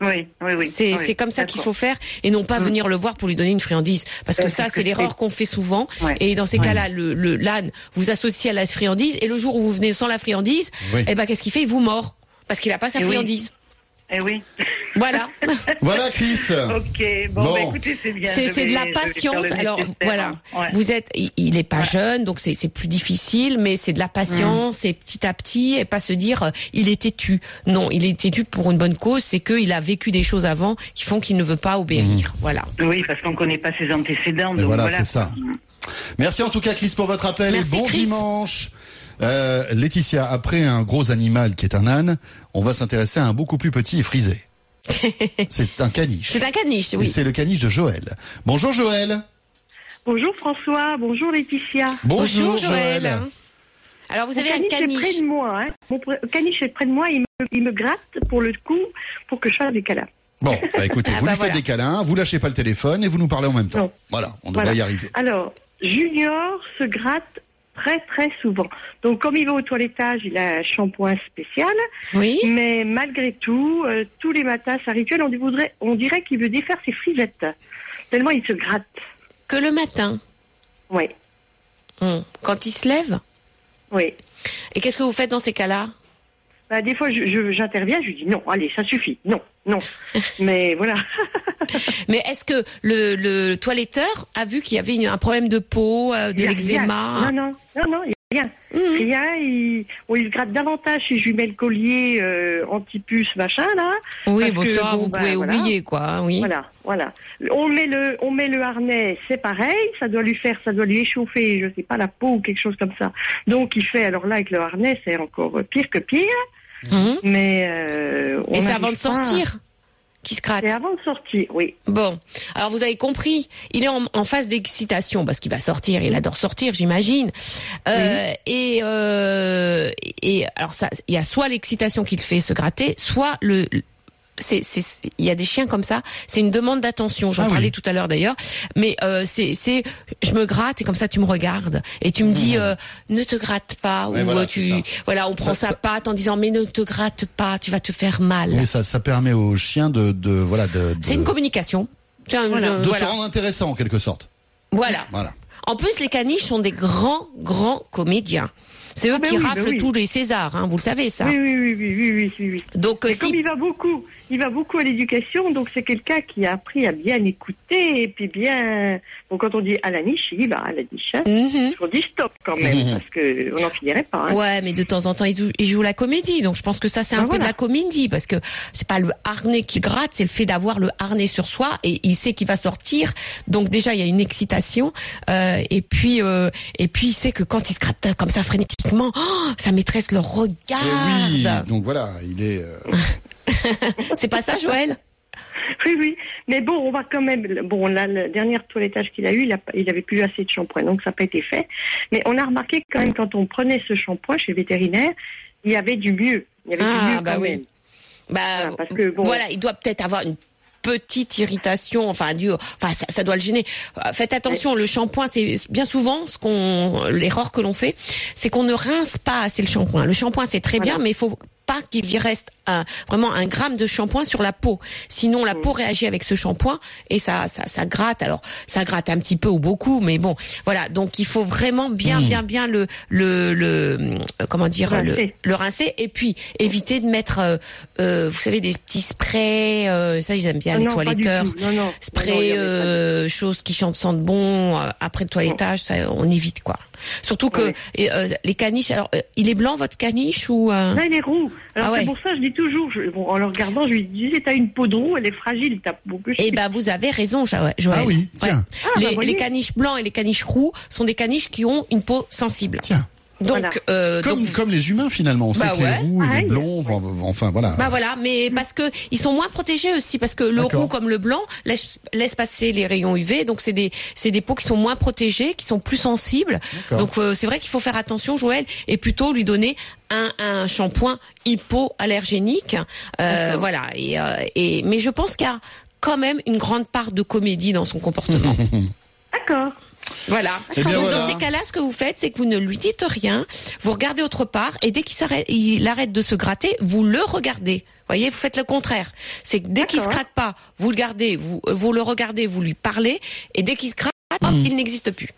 [SPEAKER 6] Oui, oui, oui.
[SPEAKER 3] C'est
[SPEAKER 6] oui,
[SPEAKER 3] comme ça qu'il faut faire et non pas
[SPEAKER 6] Mm.
[SPEAKER 3] venir le voir pour lui donner une friandise parce que ça
[SPEAKER 6] c'est
[SPEAKER 3] l'erreur qu'on fait souvent
[SPEAKER 6] Ouais.
[SPEAKER 3] et dans ces
[SPEAKER 2] Ouais.
[SPEAKER 3] cas-là le le- l'âne vous associe à la friandise et le jour où vous venez sans la friandise
[SPEAKER 2] Oui.
[SPEAKER 3] eh ben qu'est-ce qu'il fait? Il vous mord parce qu'il a pas sa
[SPEAKER 6] oui.
[SPEAKER 3] friandise.
[SPEAKER 6] Eh oui.
[SPEAKER 3] Voilà. <laughs>
[SPEAKER 2] Voilà, Chris.
[SPEAKER 6] Ok, bon,
[SPEAKER 2] Bon.
[SPEAKER 6] bah, écoutez, c'est bien.
[SPEAKER 3] C'est de la patience. Alors voilà,
[SPEAKER 6] hein. Ouais.
[SPEAKER 3] vous êtes, il, il est pas jeune, donc c'est c'est plus difficile, mais c'est de la patience, c'est petit à petit, et pas se dire euh, il est têtu. Non, il est têtu pour une bonne cause, c'est qu'il a vécu des choses avant qui font qu'il ne veut pas obéir. Voilà.
[SPEAKER 6] Oui, parce qu'on connaît pas ses antécédents.
[SPEAKER 2] Et
[SPEAKER 6] donc
[SPEAKER 2] voilà,
[SPEAKER 6] voilà,
[SPEAKER 2] c'est ça. Merci en tout cas, Chris, pour votre appel
[SPEAKER 3] Merci,
[SPEAKER 2] et bon
[SPEAKER 3] Chris.
[SPEAKER 2] dimanche. Euh, Laetitia, après un gros animal qui est un âne, on va s'intéresser à un beaucoup plus petit et frisé. <laughs> c'est un caniche.
[SPEAKER 3] C'est un caniche,
[SPEAKER 2] Et
[SPEAKER 3] oui.
[SPEAKER 2] c'est le caniche de Joël. Bonjour Joël.
[SPEAKER 9] Bonjour François, bonjour Laetitia.
[SPEAKER 2] Bonjour,
[SPEAKER 3] Joël. Alors vous avez un
[SPEAKER 9] caniche est près de moi. Hein. Mon caniche est près de moi, il me, il me gratte pour le coup, pour que je fasse des câlins.
[SPEAKER 2] Bon, bah écoutez, <laughs>
[SPEAKER 3] Ah
[SPEAKER 2] vous
[SPEAKER 3] bah
[SPEAKER 2] lui faites des câlins, vous lâchez pas le téléphone et vous nous parlez en même temps.
[SPEAKER 9] Non.
[SPEAKER 2] Voilà, on devrait
[SPEAKER 9] Voilà.
[SPEAKER 2] y arriver.
[SPEAKER 9] Alors, Junior se gratte très très souvent. Donc comme il va au toilettage, il a un shampoing spécial,
[SPEAKER 3] Oui.
[SPEAKER 9] mais malgré tout, euh, tous les matins, sa rituel, on, voudrait, on dirait qu'il veut défaire ses frisettes. Tellement il se gratte.
[SPEAKER 3] Que le matin,
[SPEAKER 9] Oui,
[SPEAKER 3] Hum. quand il se lève.
[SPEAKER 9] oui.
[SPEAKER 3] Et qu'est-ce que vous faites dans ces cas-là?
[SPEAKER 9] Bah, des fois, je- je- j'interviens, je, lui dis non, allez, ça suffit, non, non. <laughs> Mais voilà. <laughs>
[SPEAKER 3] Mais est-ce que le, le toiletteur a vu qu'il y avait une- un problème de peau, euh, de
[SPEAKER 9] Il
[SPEAKER 3] l'eczéma.
[SPEAKER 9] Non, non, non, non, il n'y a rien. Rien, il, bon, il se gratte davantage si je lui mets le collier euh, anti-puce, machin, là.
[SPEAKER 3] Oui, bon
[SPEAKER 9] que,
[SPEAKER 3] ça,
[SPEAKER 9] bon,
[SPEAKER 3] vous
[SPEAKER 9] bah,
[SPEAKER 3] pouvez
[SPEAKER 9] voilà.
[SPEAKER 3] oublier quoi, hein, oui.
[SPEAKER 9] Voilà, voilà. On met le, on met le harnais, c'est pareil, ça doit lui faire, ça doit lui échauffer, je sais pas, la peau ou quelque chose comme ça. Donc il fait, alors là avec le harnais, c'est encore pire que pire,
[SPEAKER 3] Mhm.
[SPEAKER 9] mais euh, on
[SPEAKER 3] Et c'est avant de sortir qui se gratte.
[SPEAKER 9] C'est avant de sortir, oui.
[SPEAKER 3] Bon, alors vous avez compris, il est en, en phase d'excitation parce qu'il va sortir, il adore sortir, j'imagine. Euh, Et euh, et alors ça, il y a soit l'excitation qui le fait se gratter, soit le c'est, c'est, il y a des chiens comme ça. C'est une demande d'attention. J'en
[SPEAKER 2] Ah oui.
[SPEAKER 3] parlais tout à l'heure d'ailleurs. Mais euh, c'est, c'est, je me gratte et comme ça tu me regardes et tu me dis euh, ne te gratte pas
[SPEAKER 2] Ouais,
[SPEAKER 3] ou
[SPEAKER 2] voilà,
[SPEAKER 3] euh, tu, voilà, on prend
[SPEAKER 2] Ça-
[SPEAKER 3] sa patte en disant mais ne te gratte pas, tu vas te faire mal.
[SPEAKER 2] Oui, ça, ça permet aux chiens de, de voilà, de, de,
[SPEAKER 3] C'est une communication. Un-
[SPEAKER 9] Voilà.
[SPEAKER 2] de se rendre intéressant en quelque sorte.
[SPEAKER 3] Voilà.
[SPEAKER 2] Voilà.
[SPEAKER 3] En plus, les caniches sont des grands, grands comédiens. C'est eux
[SPEAKER 9] Ah ben
[SPEAKER 3] qui
[SPEAKER 9] oui, ben
[SPEAKER 3] raflent
[SPEAKER 9] oui.
[SPEAKER 3] tous les Césars, hein, vous le savez ça.
[SPEAKER 9] Oui, oui, oui, oui, oui, oui, oui.
[SPEAKER 3] Donc euh,
[SPEAKER 9] comme il va beaucoup, il va beaucoup à l'éducation, donc c'est quelqu'un qui a appris à bien écouter et puis bien. Bon, quand on dit à la niche, il y va à la niche. Hein.
[SPEAKER 3] Mhm.
[SPEAKER 9] On dit stop quand même
[SPEAKER 2] Mhm.
[SPEAKER 9] parce que on n'en finirait pas. Hein.
[SPEAKER 3] Ouais, mais de temps en temps, ils jouent, ils jouent la comédie. Donc, je pense que ça, c'est un
[SPEAKER 9] Ben
[SPEAKER 3] peu de la comédie. Parce que c'est pas le harnais qui gratte, c'est le fait d'avoir le harnais sur soi. Et il sait qu'il va sortir. Donc, déjà, il y a une excitation. Euh, et puis, euh, et puis, il sait que quand il se gratte comme ça frénétiquement, oh, sa maîtresse le regarde.
[SPEAKER 2] Eh oui, donc voilà, il est. euh, <laughs>
[SPEAKER 3] C'est pas ça, Joël? <laughs>
[SPEAKER 9] Oui, oui. Mais bon, on va quand même. Bon, là, le dernier toilettage qu'il a eu, il, a, il avait plus assez de shampoing, donc ça n'a pas été fait. Mais on a remarqué quand même quand on prenait ce shampoing chez le vétérinaire, il y avait du mieux. Il y avait
[SPEAKER 3] Ah,
[SPEAKER 9] du mieux
[SPEAKER 3] bah
[SPEAKER 9] quand
[SPEAKER 3] oui.
[SPEAKER 9] même.
[SPEAKER 3] Bah,
[SPEAKER 9] Voilà, parce que, bon-
[SPEAKER 3] voilà, il doit peut-être avoir une petite irritation, enfin, du, enfin, ça, ça doit le gêner. Euh, Faites attention, le shampoing, c'est bien souvent ce qu'on, l'erreur que l'on fait, c'est qu'on ne rince pas assez le shampoing. Le shampoing, c'est très
[SPEAKER 9] Voilà.
[SPEAKER 3] bien, mais il faut pas qu'il y reste un, vraiment un gramme de shampoing sur la peau. Sinon, la peau réagit avec ce shampoing et ça, ça, ça gratte. Alors, ça gratte un petit peu ou beaucoup, mais bon, voilà. Donc, il faut vraiment bien,
[SPEAKER 2] Mm.
[SPEAKER 3] bien, bien le, le, le, comment dire, le,
[SPEAKER 9] Rincer.
[SPEAKER 3] le rincer et puis éviter de mettre, euh, euh, vous savez, des petits sprays. euh, ça, ils aiment bien
[SPEAKER 9] Ah
[SPEAKER 3] les
[SPEAKER 9] non,
[SPEAKER 3] toiletteurs.
[SPEAKER 9] Non, non. Non, non, il
[SPEAKER 3] Spray, euh, choses qui chantent sentent bon euh, après le toilettage, ça, on évite quoi. Surtout que
[SPEAKER 9] Ouais.
[SPEAKER 3] et, euh, les caniches. Alors, euh, il est blanc votre caniche ou euh,
[SPEAKER 9] Là, il est roux. Alors
[SPEAKER 3] Ah ouais.
[SPEAKER 9] c'est pour ça que je dis toujours, je- bon, en le regardant, je lui disais, t'as une peau de roux, elle est fragile, t'as beaucoup.
[SPEAKER 3] Eh ben, vous avez raison, Jo- Joël.
[SPEAKER 2] Ah oui, tiens.
[SPEAKER 9] Ah, bah,
[SPEAKER 3] les,
[SPEAKER 9] voyez.
[SPEAKER 3] les caniches blancs et les caniches roux sont des caniches qui ont une peau sensible.
[SPEAKER 2] Tiens.
[SPEAKER 3] Donc,
[SPEAKER 9] Voilà.
[SPEAKER 3] euh,
[SPEAKER 2] Comme,
[SPEAKER 3] donc-
[SPEAKER 2] comme les humains finalement, on sait
[SPEAKER 3] Bah
[SPEAKER 2] que les roux et les
[SPEAKER 9] Pareil.
[SPEAKER 2] blonds, enfin, enfin voilà.
[SPEAKER 3] Bah voilà, mais parce que ils sont moins protégés aussi parce que le roux comme le blanc laisse, laisse passer les rayons UV, donc c'est des c'est des peaux qui sont moins protégées, qui sont plus sensibles. Donc euh, c'est vrai qu'il faut faire attention, Joël, et plutôt lui donner un, un shampoing hypoallergénique. Euh, voilà. Et, euh, et mais je pense qu'il y a quand même une grande part de comédie dans son comportement. <laughs>
[SPEAKER 9] D'accord.
[SPEAKER 3] Voilà.
[SPEAKER 2] Eh bien,
[SPEAKER 3] Donc
[SPEAKER 2] voilà.
[SPEAKER 3] dans ces cas-là, ce que vous faites, c'est que vous ne lui dites rien, vous regardez autre part, et dès qu'il s'arrête, il arrête de se gratter, vous le regardez. Voyez, vous faites le contraire. C'est que dès qu'il se gratte pas, vous le gardez, vous, euh, vous le regardez, vous lui parlez, et dès qu'il se gratte, hop,
[SPEAKER 2] Mhm.
[SPEAKER 3] il n'existe plus.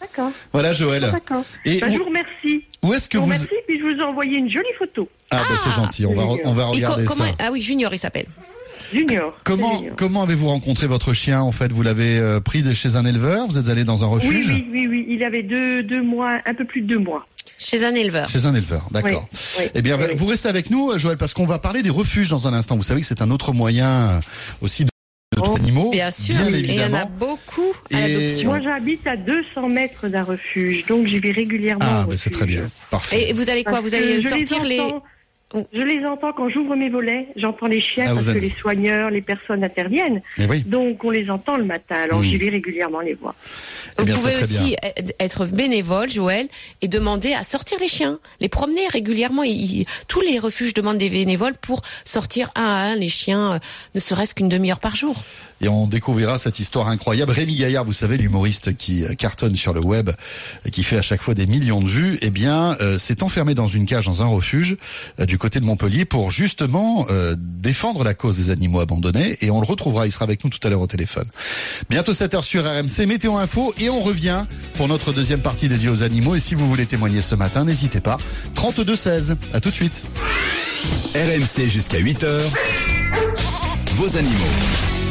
[SPEAKER 9] D'accord.
[SPEAKER 2] Voilà Joël.
[SPEAKER 9] D'accord.
[SPEAKER 2] Et
[SPEAKER 9] Ben, je vous remercie.
[SPEAKER 2] où est-ce que
[SPEAKER 9] Je vous
[SPEAKER 2] vous
[SPEAKER 9] remercie, puis je vous ai envoyé une jolie photo.
[SPEAKER 2] Ah bah c'est gentil, on va on va
[SPEAKER 3] co-
[SPEAKER 2] regarder
[SPEAKER 3] comment
[SPEAKER 2] ça.
[SPEAKER 3] Ah oui, Junior, il s'appelle.
[SPEAKER 9] Junior.
[SPEAKER 2] Comment
[SPEAKER 9] Junior.
[SPEAKER 2] comment avez-vous rencontré votre chien en fait? Vous l'avez euh, pris de chez un éleveur? Vous êtes allé dans un refuge?
[SPEAKER 9] oui, oui, oui. Il avait deux, deux mois, un peu plus de deux mois.
[SPEAKER 3] Chez un éleveur.
[SPEAKER 2] Chez un éleveur, d'accord.
[SPEAKER 9] Oui, oui,
[SPEAKER 2] eh bien, vous restez avec nous, Joël, parce qu'on va parler des refuges dans un instant. Vous savez que c'est un autre moyen euh, aussi de
[SPEAKER 9] Oh,
[SPEAKER 2] animaux,
[SPEAKER 3] Bien sûr.
[SPEAKER 2] bien
[SPEAKER 3] et il y en a beaucoup à
[SPEAKER 2] Et-
[SPEAKER 3] l'adoption.
[SPEAKER 9] Moi, j'habite à 200 mètres d'un refuge, donc j'y vais régulièrement.
[SPEAKER 2] Ah, mais c'est très bien, parfait.
[SPEAKER 3] Et vous allez quoi?
[SPEAKER 9] Parce
[SPEAKER 3] Vous allez sortir les.
[SPEAKER 9] entends- Je les entends quand j'ouvre mes volets, j'entends les chiens
[SPEAKER 2] Ah,
[SPEAKER 9] parce que les soigneurs, les personnes interviennent.
[SPEAKER 2] Oui.
[SPEAKER 9] Donc on les entend le matin, alors
[SPEAKER 2] Mm.
[SPEAKER 9] j'y vais régulièrement les voir.
[SPEAKER 2] Eh
[SPEAKER 3] Vous
[SPEAKER 2] bien,
[SPEAKER 3] pouvez aussi être bénévole, Joël, et demander à sortir les chiens, les promener régulièrement. Ils- tous les refuges demandent des bénévoles pour sortir un à un les chiens, euh, ne serait-ce qu'une demi-heure par jour.
[SPEAKER 2] Et on découvrira cette histoire incroyable. Rémi Gaillard, vous savez, l'humoriste qui euh, cartonne sur le web, et qui fait à chaque fois des millions de vues, eh bien, euh, s'est enfermé dans une cage dans un refuge euh, du côté de Montpellier pour justement euh, défendre la cause des animaux abandonnés. Et on le retrouvera, il sera avec nous tout à l'heure au téléphone. Bientôt 7h sur RMC, Météo Info, et on revient pour notre deuxième partie dédiée aux animaux. Et si vous voulez témoigner ce matin, n'hésitez pas. 32 16. À tout de suite.
[SPEAKER 1] RMC jusqu'à 8h. Vos animaux.